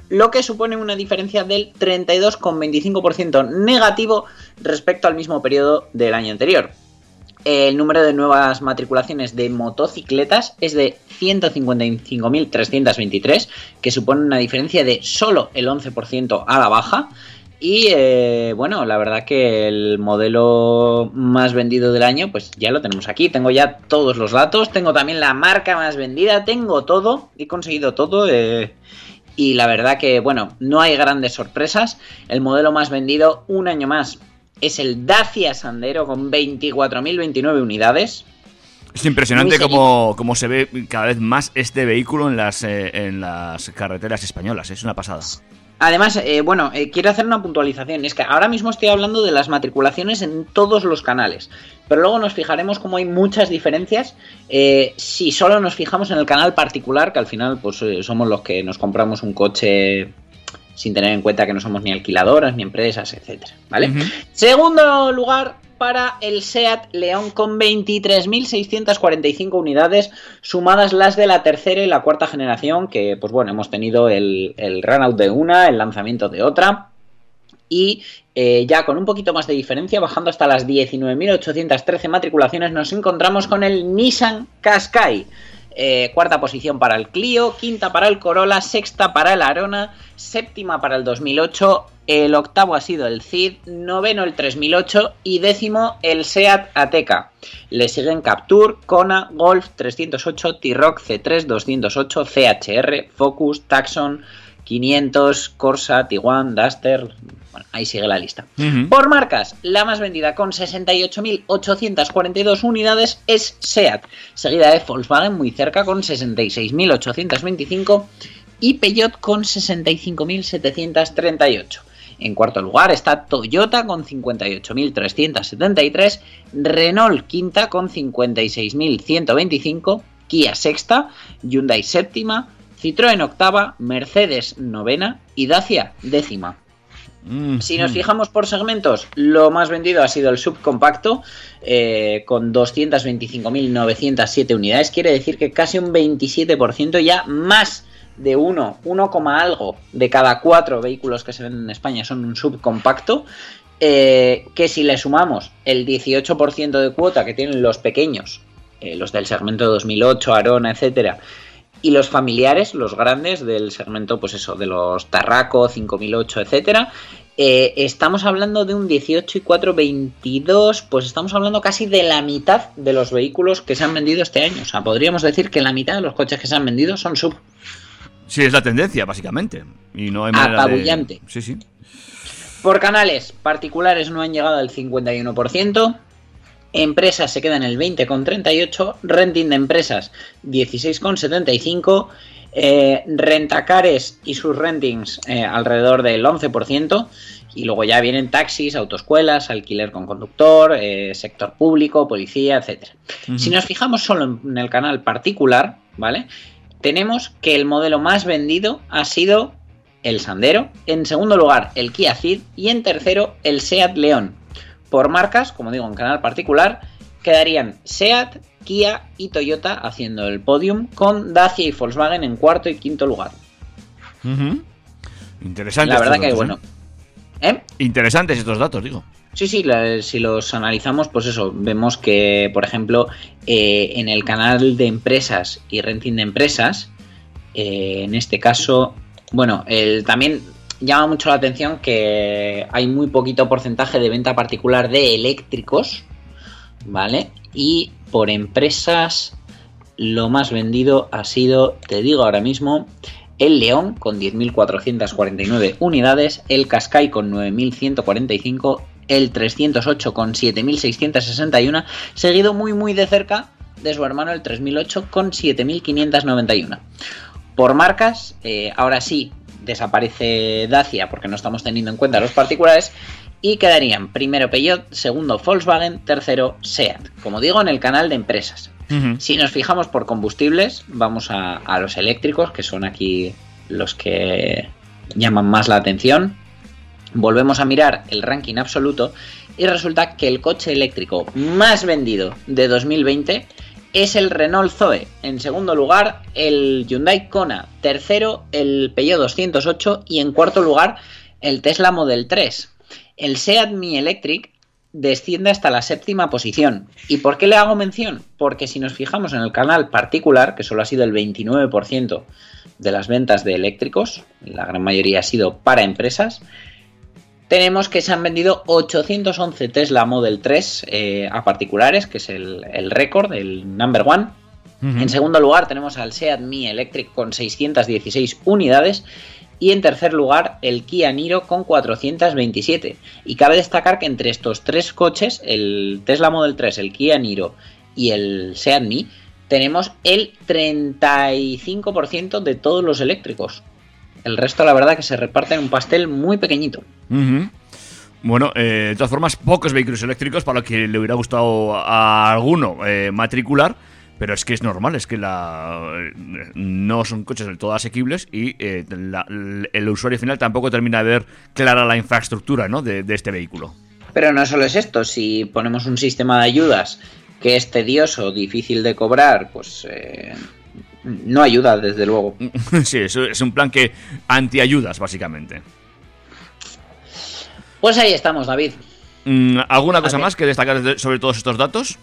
lo que supone una diferencia del 32,25% negativo respecto al mismo periodo del año anterior. El número de nuevas matriculaciones de motocicletas es de 155.323, que supone una diferencia de solo el 11% a la baja. Y eh, bueno, la verdad que el modelo más vendido del año, pues ya lo tenemos aquí. Tengo ya todos los datos, tengo también la marca más vendida, tengo todo, he conseguido todo. eh, y la verdad que, bueno, no hay grandes sorpresas. El modelo más vendido un año más es el Dacia Sandero con 24.029 unidades. Es impresionante cómo, cómo se ve cada vez más este vehículo en las, eh, en las carreteras españolas, es una pasada. Además, eh, bueno, eh, quiero hacer una puntualización. Es que ahora mismo estoy hablando de las matriculaciones en todos los canales. Pero luego nos fijaremos cómo hay muchas diferencias. si solo nos fijamos en el canal particular, que al final pues somos los que nos compramos un coche sin tener en cuenta que no somos ni alquiladoras, ni empresas, etcétera. ¿Vale? Segundo lugar para el SEAT León con 23.645 unidades, sumadas las de la tercera y la cuarta generación, que pues bueno, hemos tenido el, el runout de una, el lanzamiento de otra. Y eh, ya con un poquito más de diferencia, bajando hasta las 19.813 matriculaciones, nos encontramos con el Nissan Qashqai. Eh, cuarta posición para el Clio, quinta para el Corolla, sexta para el Arona, séptima para el 2008, el octavo ha sido el Cid, noveno el 3008 y décimo el Seat Ateca. Le siguen Captur, Kona, Golf 308, T-Roc C3 208, CHR, Focus, Taxon 500, Corsa, Tiguan, Duster. Bueno, ahí sigue la lista. Por marcas, la más vendida con 68.842 unidades es SEAT, seguida de Volkswagen muy cerca con 66.825 y Peugeot con 65.738. En cuarto lugar está Toyota con 58.373, Renault quinta con 56.125, Kia sexta, Hyundai séptima, Citroën octava, Mercedes novena y Dacia décima. Mm, Si nos fijamos por segmentos, lo más vendido ha sido el subcompacto, eh, con 225.907 unidades. Quiere decir que casi un 27%, ya más de uno, 1, coma algo de cada cuatro vehículos que se venden en España son un subcompacto. eh, que si le sumamos el 18% de cuota que tienen los pequeños, eh, los del segmento 2008, Arona, etcétera, y los familiares, los grandes del segmento, pues eso, de los Tarraco, 5008, etcétera, eh, estamos hablando de un 18 y 4, 22, pues estamos hablando casi de la mitad de los vehículos que se han vendido este año. O sea, podríamos decir que la mitad de los coches que se han vendido son sub. Sí, es la tendencia, básicamente. Y no hay manera de- Apabullante. Sí, sí. Por canales particulares no han llegado al 51%. Empresas se quedan en el 20,38. Renting de empresas 16,75. Eh, rentacares y sus rentings eh, alrededor del 11%. Y luego ya vienen taxis, autoescuelas, alquiler con conductor, eh, sector público, policía, etc. Si nos fijamos solo en, en el canal particular, ¿vale? Tenemos que el modelo más vendido ha sido el Sandero, en segundo lugar el Kia Ceed y en tercero el Seat León. Por marcas, como digo, en canal particular, quedarían Seat, Kia y Toyota haciendo el podium con Dacia y Volkswagen en cuarto y quinto lugar. Interesante. La verdad que, datos, bueno, ¿eh? ¿eh? Interesantes estos datos, digo. Sí, sí, la- si los analizamos, pues eso, vemos que, por ejemplo, eh, en el canal de empresas y renting de empresas, en este caso, bueno, el, también llama mucho la atención que hay muy poquito porcentaje de venta particular de eléctricos, ¿vale? Y por empresas, lo más vendido ha sido, te digo ahora mismo, el León con 10.449 unidades, el Qashqai con 9.145, el 308 con 7.661, seguido muy muy de cerca de su hermano el 3008 con 7.591. Por marcas, eh, ahora sí desaparece Dacia porque no estamos teniendo en cuenta los particulares y quedarían primero Peugeot, segundo Volkswagen, tercero SEAT. Como digo, en el canal de empresas. Si nos fijamos por combustibles, vamos a, a los eléctricos, que son aquí los que llaman más la atención. Volvemos a mirar el ranking absoluto y resulta que el coche eléctrico más vendido de 2020 es el Renault Zoe. En segundo lugar, el Hyundai Kona. Tercero, el Peugeot 208. Y en cuarto lugar, el Tesla Model 3. El Seat Mi Electric desciende hasta la séptima posición. ¿Y por qué le hago mención? Porque si nos fijamos en el canal particular, que solo ha sido el 29% de las ventas de eléctricos, la gran mayoría ha sido para empresas, tenemos que se han vendido 811 Tesla Model 3 eh, a particulares, que es el, el récord, el number one. En segundo lugar tenemos al Seat Mi Electric con 616 unidades. Y en tercer lugar el Kia Niro con 427. Y cabe destacar que entre estos tres coches, el Tesla Model 3, el Kia Niro y el Seat Mi, tenemos el 35% de todos los eléctricos. El resto, la verdad, que se reparte en un pastel muy pequeñito. Bueno, eh, de todas formas, pocos vehículos eléctricos para lo que le hubiera gustado a alguno eh, matricular, pero es que es normal, es que la, eh, no son coches del todo asequibles y eh, la- el usuario final tampoco termina de ver clara la infraestructura ¿no? de, de este vehículo. Pero no solo es esto, si ponemos un sistema de ayudas que es tedioso, difícil de cobrar, pues eh, no ayuda, desde luego. sí, es, es un plan que antiayudas, básicamente. Pues ahí estamos, David. Mm, ¿Alguna cosa más que destacar de- sobre todos estos datos?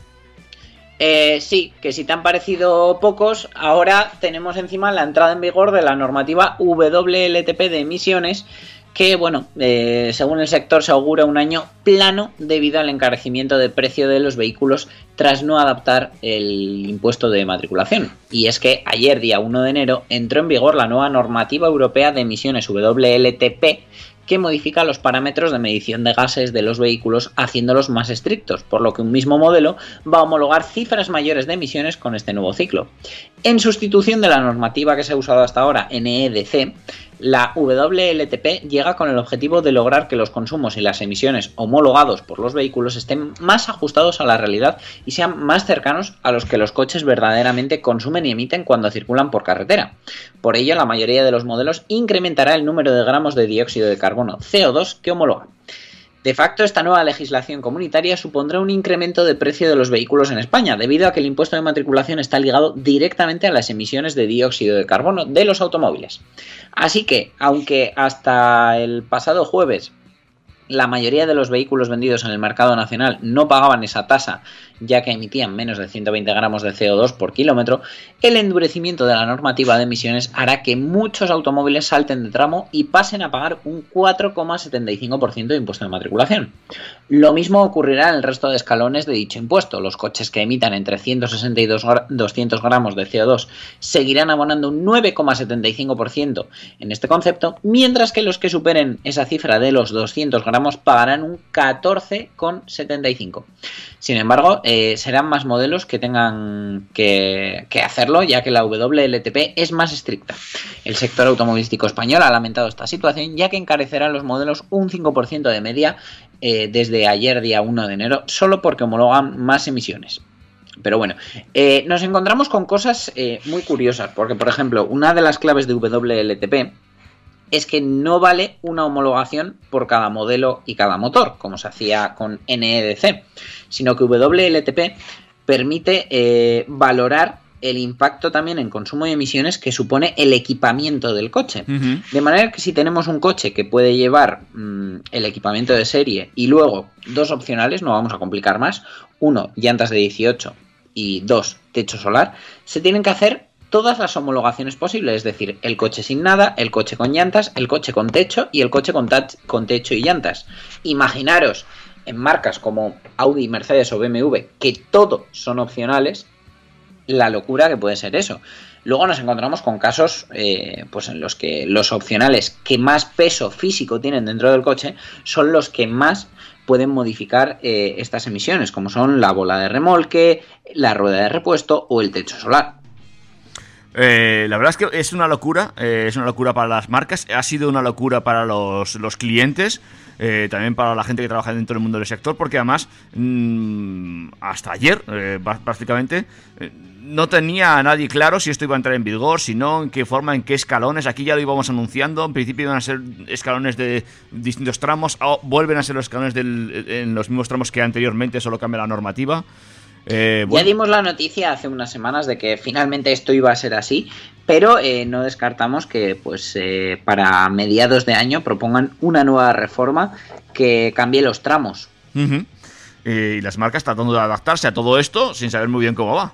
Eh, sí, que si te han parecido pocos, ahora tenemos encima la entrada en vigor de la normativa WLTP de emisiones, que bueno, eh, según el sector se augura un año plano debido al encarecimiento de precio de los vehículos tras no adaptar el impuesto de matriculación. Y es que ayer, día 1 de enero, entró en vigor la nueva normativa europea de emisiones WLTP, que modifica los parámetros de medición de gases de los vehículos haciéndolos más estrictos, por lo que un mismo modelo va a homologar cifras mayores de emisiones con este nuevo ciclo. En sustitución de la normativa que se ha usado hasta ahora, NEDC, la WLTP llega con el objetivo de lograr que los consumos y las emisiones homologados por los vehículos estén más ajustados a la realidad y sean más cercanos a los que los coches verdaderamente consumen y emiten cuando circulan por carretera. Por ello, la mayoría de los modelos incrementará el número de gramos de dióxido de carbono CO2 que homologan. De facto, esta nueva legislación comunitaria supondrá un incremento de precio de los vehículos en España, debido a que el impuesto de matriculación está ligado directamente a las emisiones de dióxido de carbono de los automóviles. Así que, aunque hasta el pasado jueves la mayoría de los vehículos vendidos en el mercado nacional no pagaban esa tasa, ya que emitían menos de 120 gramos de CO2 por kilómetro, el endurecimiento de la normativa de emisiones hará que muchos automóviles salten de tramo y pasen a pagar un 4,75% de impuesto de matriculación. Lo mismo ocurrirá en el resto de escalones de dicho impuesto. Los coches que emitan entre 160 y 200 gramos de CO2 seguirán abonando un 9,75% en este concepto, mientras que los que superen esa cifra de los 200 gramos pagarán un 14,75%. Sin embargo, eh, serán más modelos que tengan que, hacerlo, ya que la WLTP es más estricta. El sector automovilístico español ha lamentado esta situación, ya que encarecerá los modelos un 5% de media eh, desde ayer, día 1 de enero, solo porque homologan más emisiones. Pero bueno, eh, nos encontramos con cosas muy curiosas, porque por ejemplo, una de las claves de WLTP es que no vale una homologación por cada modelo y cada motor, como se hacía con NEDC, sino que WLTP permite eh, valorar el impacto también en consumo y emisiones que supone el equipamiento del coche. De manera que si tenemos un coche que puede llevar mm, el equipamiento de serie y luego dos opcionales, no vamos a complicar más, uno, llantas de 18 y dos, techo solar, se tienen que hacer todas las homologaciones posibles, es decir, el coche sin nada, el coche con llantas, el coche con techo y el coche con, techo y llantas. Imaginaros en marcas como Audi, Mercedes o BMW que todo son opcionales, la locura que puede ser eso. Luego nos encontramos con casos eh, pues en los que los opcionales que más peso físico tienen dentro del coche son los que más pueden modificar eh, estas emisiones, como son la bola de remolque, la rueda de repuesto o el techo solar. Eh, la verdad es que es una locura, eh, es una locura para las marcas, ha sido una locura para los, los clientes, eh, también para la gente que trabaja dentro del mundo del sector, porque además mm, hasta ayer, eh, prácticamente, eh, no tenía a nadie claro si esto iba a entrar en vigor, si no, en qué forma, en qué escalones. Aquí ya lo íbamos anunciando, en principio iban a ser escalones de distintos tramos, vuelven a ser los escalones del- en los mismos tramos que anteriormente, solo cambia la normativa. Eh, Ya dimos la noticia hace unas semanas de que finalmente esto iba a ser así, pero eh, no descartamos que pues eh, para mediados de año propongan una nueva reforma que cambie los tramos. Y las marcas tratando de adaptarse a todo esto sin saber muy bien cómo va.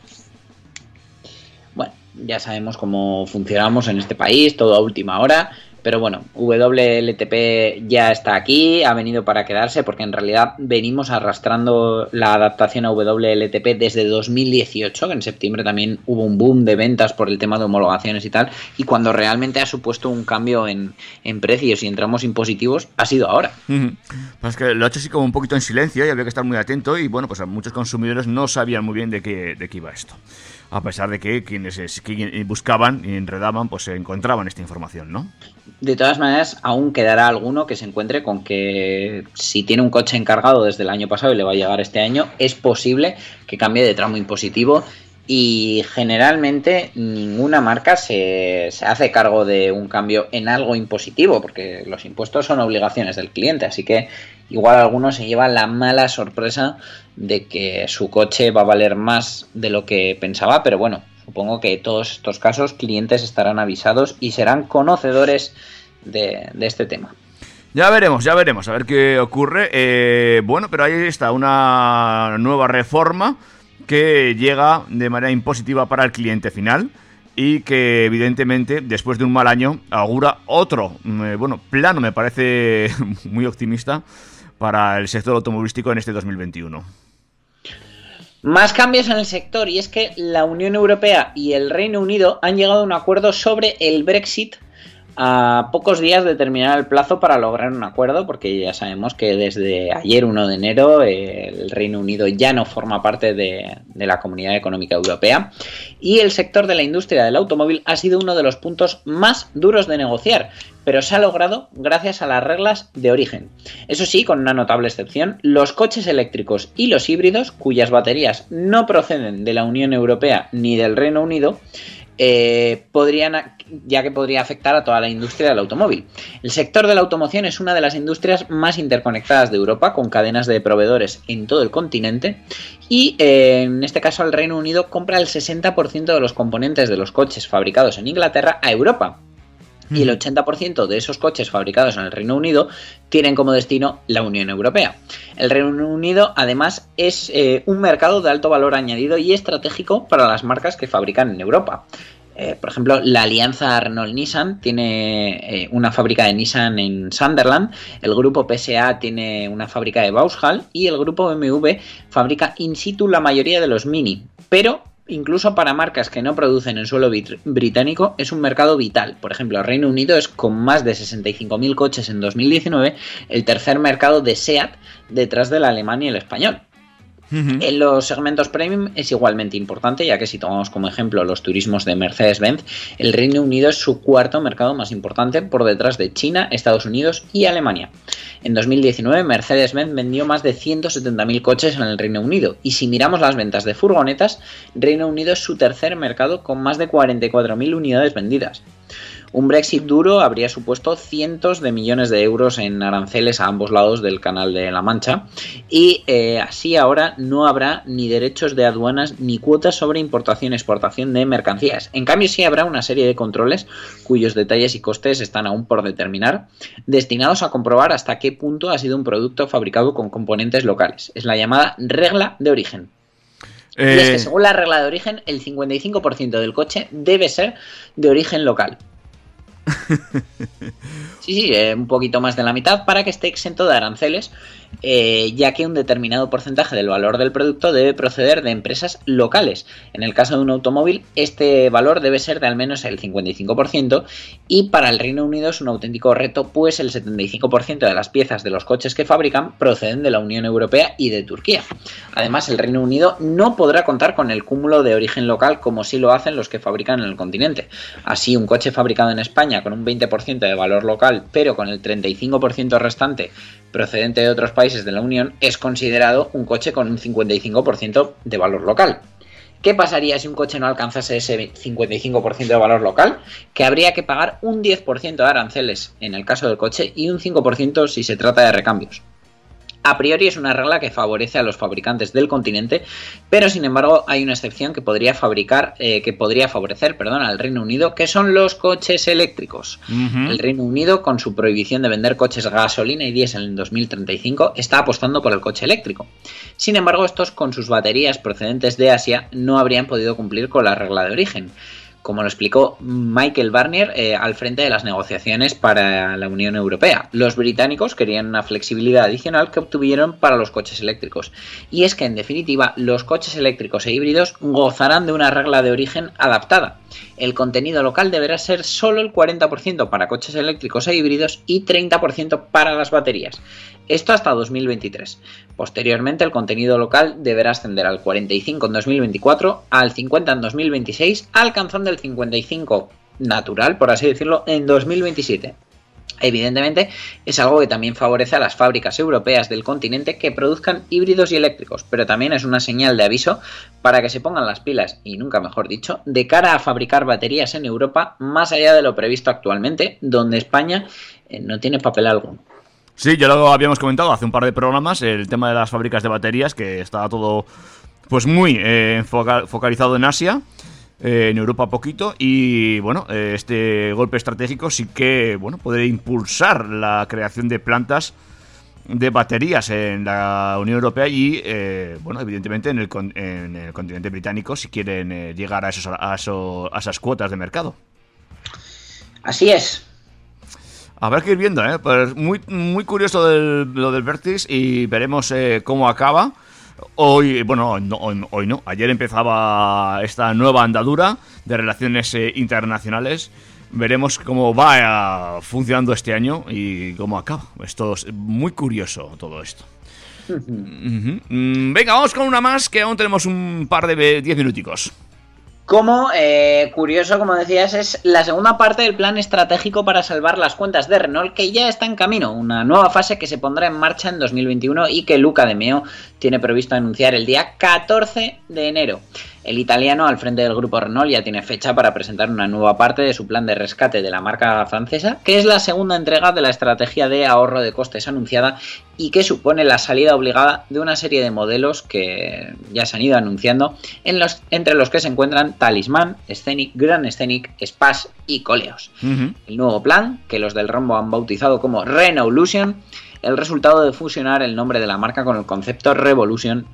Bueno, ya sabemos cómo funcionamos en este país, todo a última hora. Pero bueno, WLTP ya está aquí, ha venido para quedarse porque en realidad venimos arrastrando la adaptación a WLTP desde 2018, que en septiembre también hubo un boom de ventas por el tema de homologaciones y tal, y cuando realmente ha supuesto un cambio en, precios y en tramos impositivos ha sido ahora. Pues es que lo ha hecho así como un poquito en silencio y había que estar muy atento y bueno, pues muchos consumidores no sabían muy bien de qué, de qué iba esto. A pesar de que quienes buscaban y enredaban, pues se encontraban esta información, ¿no? De todas maneras, aún quedará alguno que se encuentre con que si tiene un coche encargado desde el año pasado y le va a llegar este año, es posible que cambie de tramo impositivo y generalmente ninguna marca se, se hace cargo de un cambio en algo impositivo, porque los impuestos son obligaciones del cliente, así que igual alguno se lleva la mala sorpresa de que su coche va a valer más de lo que pensaba, pero bueno, supongo que todos estos casos clientes estarán avisados y serán conocedores de, de este tema. Ya veremos, ya veremos, a ver qué ocurre. Eh, bueno, pero ahí está una nueva reforma que llega de manera impositiva para el cliente final y que evidentemente después de un mal año augura otro, mm, eh, bueno, plano me parece muy optimista para el sector automovilístico en este 2021. Más cambios en el sector y es que la Unión Europea y el Reino Unido han llegado a un acuerdo sobre el Brexit a pocos días de terminar el plazo para lograr un acuerdo, porque ya sabemos que desde ayer 1 de enero el Reino Unido ya no forma parte de, de la Comunidad Económica Europea y el sector de la industria del automóvil ha sido uno de los puntos más duros de negociar, pero se ha logrado gracias a las reglas de origen. Eso sí, con una notable excepción, los coches eléctricos y los híbridos, cuyas baterías no proceden de la Unión Europea ni del Reino Unido, eh, podrían, ya que podría afectar a toda la industria del automóvil. El sector de la automoción es una de las industrias más interconectadas de Europa, con cadenas de proveedores en todo el continente, y eh, en este caso el Reino Unido compra el 60% de los componentes de los coches fabricados en Inglaterra a Europa. Y el 80% de esos coches fabricados en el Reino Unido tienen como destino la Unión Europea. El Reino Unido además es eh, un mercado de alto valor añadido y estratégico para las marcas que fabrican en Europa. Eh, por ejemplo, la alianza Renault-Nissan tiene eh, una fábrica de Nissan en Sunderland, el grupo PSA tiene una fábrica de Vauxhall y el grupo BMW fabrica in situ la mayoría de los Mini. Pero incluso para marcas que no producen en suelo brit- británico, es un mercado vital. Por ejemplo, Reino Unido es con más de 65.000 coches en 2019 el tercer mercado de SEAT detrás del alemán y el español. En los segmentos premium es igualmente importante, ya que si tomamos como ejemplo los turismos de Mercedes-Benz, el Reino Unido es su cuarto mercado más importante por detrás de China, Estados Unidos y Alemania. En 2019 Mercedes-Benz vendió más de 170.000 coches en el Reino Unido y si miramos las ventas de furgonetas, Reino Unido es su tercer mercado con más de 44.000 unidades vendidas. Un Brexit duro habría supuesto cientos de millones de euros en aranceles a ambos lados del Canal de la Mancha y eh, así ahora no habrá ni derechos de aduanas ni cuotas sobre importación y exportación de mercancías. En cambio sí habrá una serie de controles cuyos detalles y costes están aún por determinar, destinados a comprobar hasta qué punto ha sido un producto fabricado con componentes locales. Es la llamada regla de origen. Y es Eh, que según la regla de origen, el 55% del coche debe ser de origen local. Sí, sí, eh, un poquito más de la mitad para que esté exento de aranceles eh, ya que un determinado porcentaje del valor del producto debe proceder de empresas locales. En el caso de un automóvil, este valor debe ser de al menos el 55% y para el Reino Unido es un auténtico reto, pues el 75% de las piezas de los coches que fabrican proceden de la Unión Europea y de Turquía. Además, el Reino Unido no podrá contar con el cúmulo de origen local como sí lo hacen los que fabrican en el continente. Así, un coche fabricado en España con un 20% de valor local, pero con el 35% restante procedente de otros países de la Unión, es considerado un coche con un 55% de valor local. ¿Qué pasaría si un coche no alcanzase ese 55% de valor local? Que habría que pagar un 10% de aranceles en el caso del coche y un 5% si se trata de recambios. A priori es una regla que favorece a los fabricantes del continente, pero sin embargo hay una excepción que podría fabricar, eh, que podría favorecer, perdón, al Reino Unido, que son los coches eléctricos. El Reino Unido, con su prohibición de vender coches gasolina y diésel en 2035, está apostando por el coche eléctrico. Sin embargo, estos con sus baterías procedentes de Asia no habrían podido cumplir con la regla de origen. Como lo explicó Michael Barnier eh, al frente de las negociaciones para la Unión Europea. Los británicos querían una flexibilidad adicional que obtuvieron para los coches eléctricos. Y es que, en definitiva, los coches eléctricos e híbridos gozarán de una regla de origen adaptada. El contenido local deberá ser solo el 40% para coches eléctricos e híbridos y 30% para las baterías. Esto hasta 2023. Posteriormente, el contenido local deberá ascender al 45 en 2024, al 50 en 2026, alcanzando el 55 natural, por así decirlo, en 2027. Evidentemente, es algo que también favorece a las fábricas europeas del continente que produzcan híbridos y eléctricos, pero también es una señal de aviso para que se pongan las pilas, y nunca mejor dicho, de cara a fabricar baterías en Europa más allá de lo previsto actualmente, donde España eh, no tiene papel alguno. Sí, ya lo habíamos comentado hace un par de programas, el tema de las fábricas de baterías, que estaba todo pues muy eh, focalizado en Asia, eh, en Europa poquito, y bueno, eh, este golpe estratégico sí que bueno puede impulsar la creación de plantas de baterías en la Unión Europea y, eh, bueno, evidentemente en el, con- en el continente británico si quieren eh, llegar a, esos, a, eso- a esas cuotas de mercado. Así es. Habrá que ir viendo, ¿eh? Pues muy, muy curioso del- lo del Vertis y veremos eh, cómo acaba. Hoy, bueno, no, hoy, no. Ayer empezaba esta nueva andadura de relaciones eh, internacionales. Veremos cómo va eh, funcionando este año y cómo acaba. Esto es muy curioso todo esto. Mm, Venga, vamos con una más que aún tenemos un par de 10 minuticos. Como eh, curioso, como decías, es la segunda parte del plan estratégico para salvar las cuentas de Renault que ya está en camino, una nueva fase que se pondrá en marcha en 2021 y que Luca de Meo tiene previsto anunciar el día 14 de enero. El italiano al frente del grupo Renault ya tiene fecha para presentar una nueva parte de su plan de rescate de la marca francesa, que es la segunda entrega de la estrategia de ahorro de costes anunciada y que supone la salida obligada de una serie de modelos que ya se han ido anunciando, en los, entre los que se encuentran Talisman, Scenic, Grand Scenic, Spas y Coleos. El nuevo plan, que los del Rombo han bautizado como Renaulution, el resultado de fusionar el nombre de la marca con el concepto Revolution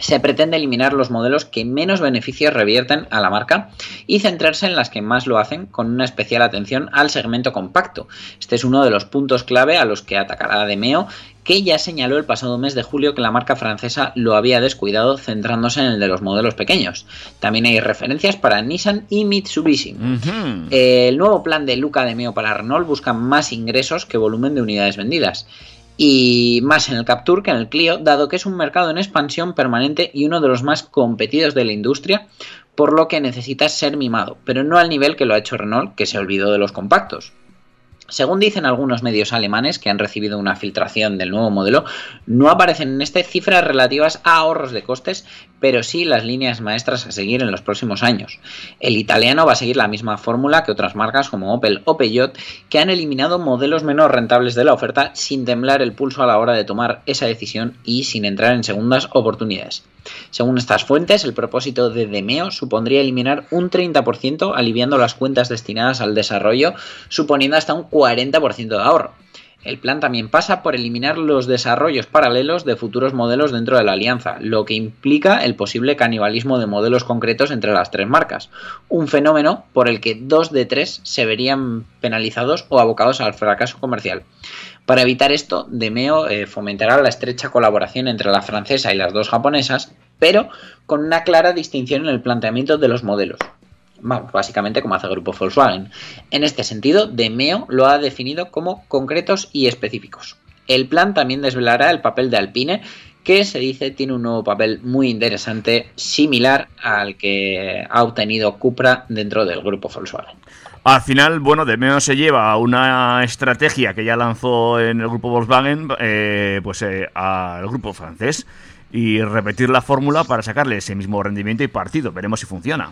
se pretende eliminar los modelos que menos beneficios revierten a la marca y centrarse en las que más lo hacen con una especial atención al segmento compacto. Este es uno de los puntos clave a los que atacará Demeo, que ya señaló el pasado mes de julio que la marca francesa lo había descuidado centrándose en el de los modelos pequeños. También hay referencias para Nissan y Mitsubishi. Ujú. El nuevo plan de Luca de Meo para Renault busca más ingresos que volumen de unidades vendidas. Y más en el Captur que en el Clio, dado que es un mercado en expansión permanente y uno de los más competidos de la industria, por lo que necesita ser mimado, pero no al nivel que lo ha hecho Renault, que se olvidó de los compactos. Según dicen algunos medios alemanes que han recibido una filtración del nuevo modelo, no aparecen en este cifras relativas a ahorros de costes, pero sí las líneas maestras a seguir en los próximos años. El italiano va a seguir la misma fórmula que otras marcas como Opel o Peugeot, que han eliminado modelos menos rentables de la oferta sin temblar el pulso a la hora de tomar esa decisión y sin entrar en segundas oportunidades. Según estas fuentes, el propósito de Demeo supondría eliminar un 30% aliviando las cuentas destinadas al desarrollo, suponiendo hasta un 40% de ahorro. El plan también pasa por eliminar los desarrollos paralelos de futuros modelos dentro de la alianza, lo que implica el posible canibalismo de modelos concretos entre las tres marcas, un fenómeno por el que dos de tres se verían penalizados o abocados al fracaso comercial. Para evitar esto, Demeo eh, fomentará la estrecha colaboración entre la francesa y las dos japonesas, pero con una clara distinción en el planteamiento de los modelos. Básicamente como hace el grupo Volkswagen. En este sentido, Demeo lo ha definido como concretos y específicos. El plan también desvelará el papel de Alpine, que se dice tiene un nuevo papel muy interesante, similar al que ha obtenido Cupra dentro del grupo Volkswagen. Al final, bueno, Demeo se lleva una estrategia que ya lanzó en el grupo Volkswagen, eh, pues eh, al grupo francés y repetir la fórmula para sacarle ese mismo rendimiento y partido. Veremos si funciona.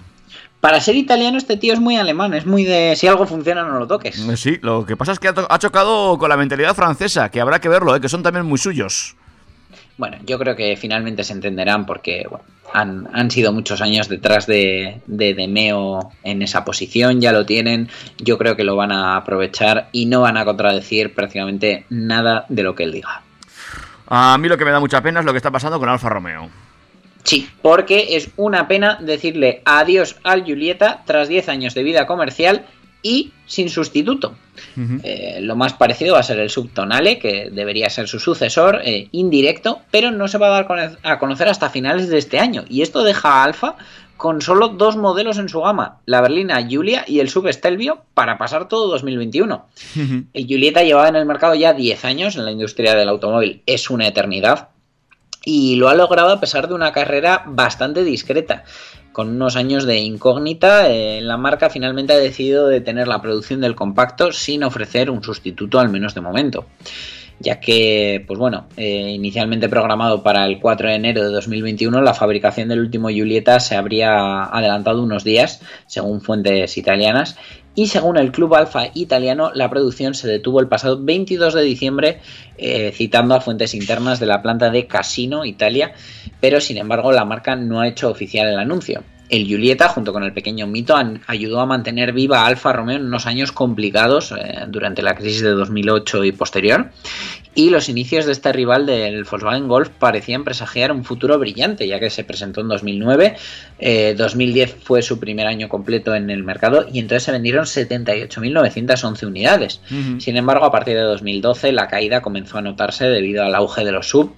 Para ser italiano, este tío es muy alemán, es muy de si algo funciona, no lo toques. Eh, Sí, lo que pasa es que ha, ha chocado con la mentalidad francesa, que habrá que verlo, eh, que son también muy suyos. Bueno, yo creo que finalmente se entenderán porque bueno, han, han sido muchos años detrás de, de Demeo en esa posición, ya lo tienen, yo creo que lo van a aprovechar y no van a contradecir prácticamente nada de lo que él diga. A mí lo que me da mucha pena es lo que está pasando con Alfa Romeo. Sí, porque es una pena decirle adiós al Julieta tras 10 años de vida comercial y sin sustituto. Eh, lo más parecido va a ser el Subtonale, que debería ser su sucesor eh, indirecto, pero no se va a dar a conocer hasta finales de este año. Y esto deja a Alfa con solo dos modelos en su gama, la berlina Giulia y el Sub Stelvio, para pasar todo 2021. El Giulietta llevaba en el mercado ya 10 años en la industria del automóvil, es una eternidad, y lo ha logrado a pesar de una carrera bastante discreta. Con unos años de incógnita, eh, la marca finalmente ha decidido detener la producción del compacto sin ofrecer un sustituto, al menos de momento. Ya que, pues bueno, eh, inicialmente programado para el 4 de enero de 2021, la fabricación del último Giulietta se habría adelantado unos días, según fuentes italianas, y según el Club Alfa italiano, la producción se detuvo el pasado 22 de diciembre, eh, citando a fuentes internas de la planta de Casino, Italia, pero sin embargo la marca no ha hecho oficial el anuncio. El Giulietta, junto con el pequeño Mito, han- ayudó a mantener viva a Alfa Romeo en unos años complicados eh, durante la crisis de 2008 y posterior. Y los inicios de este rival del Volkswagen Golf parecían presagiar un futuro brillante, ya que se presentó en 2009, eh, 2010 fue su primer año completo en el mercado y entonces se vendieron 78.911 unidades. Sin embargo, a partir de 2012 la caída comenzó a notarse debido al auge de los sub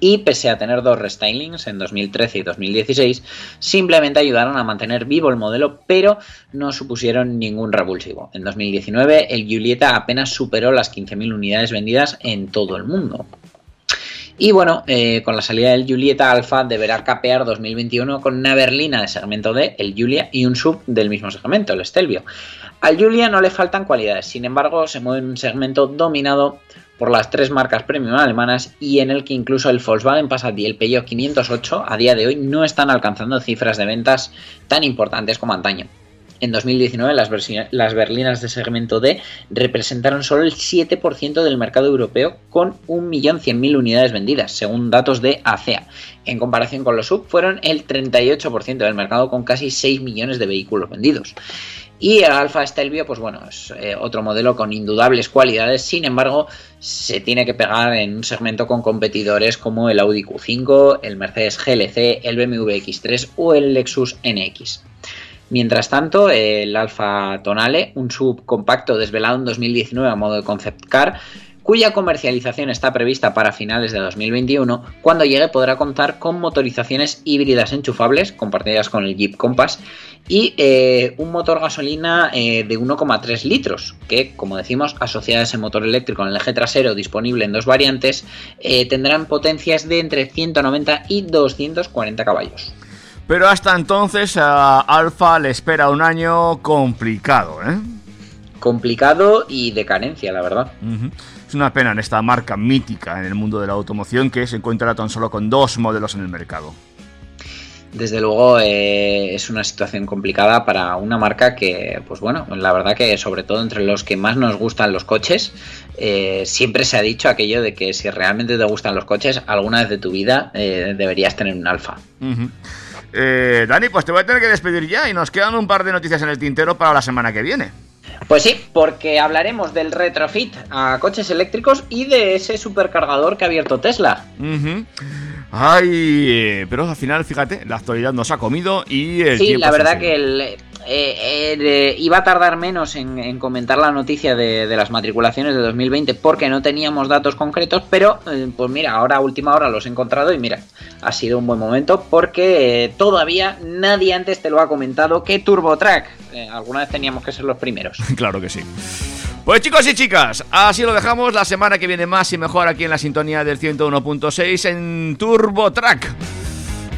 y pese a tener dos restylings en 2013 y 2016, simplemente ayudaron a mantener vivo el modelo, pero no supusieron ningún revulsivo. En 2019, el Giulietta apenas superó las 15.000 unidades vendidas en todo el mundo. Y bueno, eh, con la salida del Giulietta Alfa deberá capear 2021 con una berlina de segmento D, el Giulia, y un sub del mismo segmento, el Stelvio. Al Giulia no le faltan cualidades, sin embargo se mueve en un segmento dominado por las tres marcas premium alemanas y en el que incluso el Volkswagen Passat y el Peugeot 508 a día de hoy no están alcanzando cifras de ventas tan importantes como antaño. En 2019 las, las berlinas de segmento D representaron solo el 7% del mercado europeo con 1.100.000 unidades vendidas, según datos de ACEA. En comparación con los sub fueron el 38% del mercado con casi 6 millones de vehículos vendidos. Y el Alfa Stelvio, pues bueno, es eh, otro modelo con indudables cualidades, sin embargo, se tiene que pegar en un segmento con competidores como el Audi Q5, el Mercedes GLC, el BMW X3 o el Lexus NX. Mientras tanto, el Alfa Tonale, un subcompacto desvelado en 2019 a modo de concept car, cuya comercialización está prevista para finales de 2021, cuando llegue podrá contar con motorizaciones híbridas enchufables compartidas con el Jeep Compass y eh, un motor gasolina eh, de 1,3 litros, que como decimos, asociada a ese motor eléctrico en el eje trasero disponible en dos variantes, eh, tendrán potencias de entre 190 y 240 caballos. Pero hasta entonces a Alfa le espera un año complicado, ¿eh? Complicado y de carencia, la verdad. Es una pena en esta marca mítica en el mundo de la automoción que se encuentra tan solo con dos modelos en el mercado. Desde luego eh, es una situación complicada para una marca que, pues bueno, la verdad que sobre todo entre los que más nos gustan los coches, eh, siempre se ha dicho aquello de que si realmente te gustan los coches, alguna vez de tu vida eh, deberías tener un alfa. Eh, Dani, pues te voy a tener que despedir ya y nos quedan un par de noticias en el tintero para la semana que viene. Pues sí, porque hablaremos del retrofit a coches eléctricos y de ese supercargador que ha abierto Tesla. Ay, eh, pero al final, fíjate, la actualidad nos ha comido y el Sí, la verdad que el, eh, eh, iba a tardar menos en, en comentar la noticia de, las matriculaciones de 2020 porque no teníamos datos concretos, pero eh, pues mira, ahora a última hora los he encontrado y mira, ha sido un buen momento porque todavía nadie antes te lo ha comentado que TurboTrack. Alguna vez teníamos que ser los primeros. claro que sí. Pues chicos y chicas, así lo dejamos. La semana que viene más y mejor aquí en la sintonía del 101.6 en Turbo Track.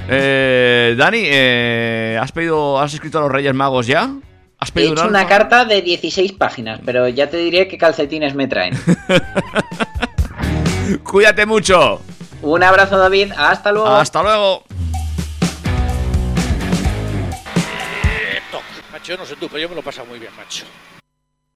Eh, Dani, eh, ¿has pedido, has escrito a los Reyes Magos ya? ¿Has He pedido hecho un una alfa? carta de 16 páginas, pero ya te diré qué calcetines me traen. Cuídate mucho. Un abrazo David, hasta luego. Hasta luego. Toc. Macho, yo no sé tú, pero yo me lo he pasado muy bien, macho.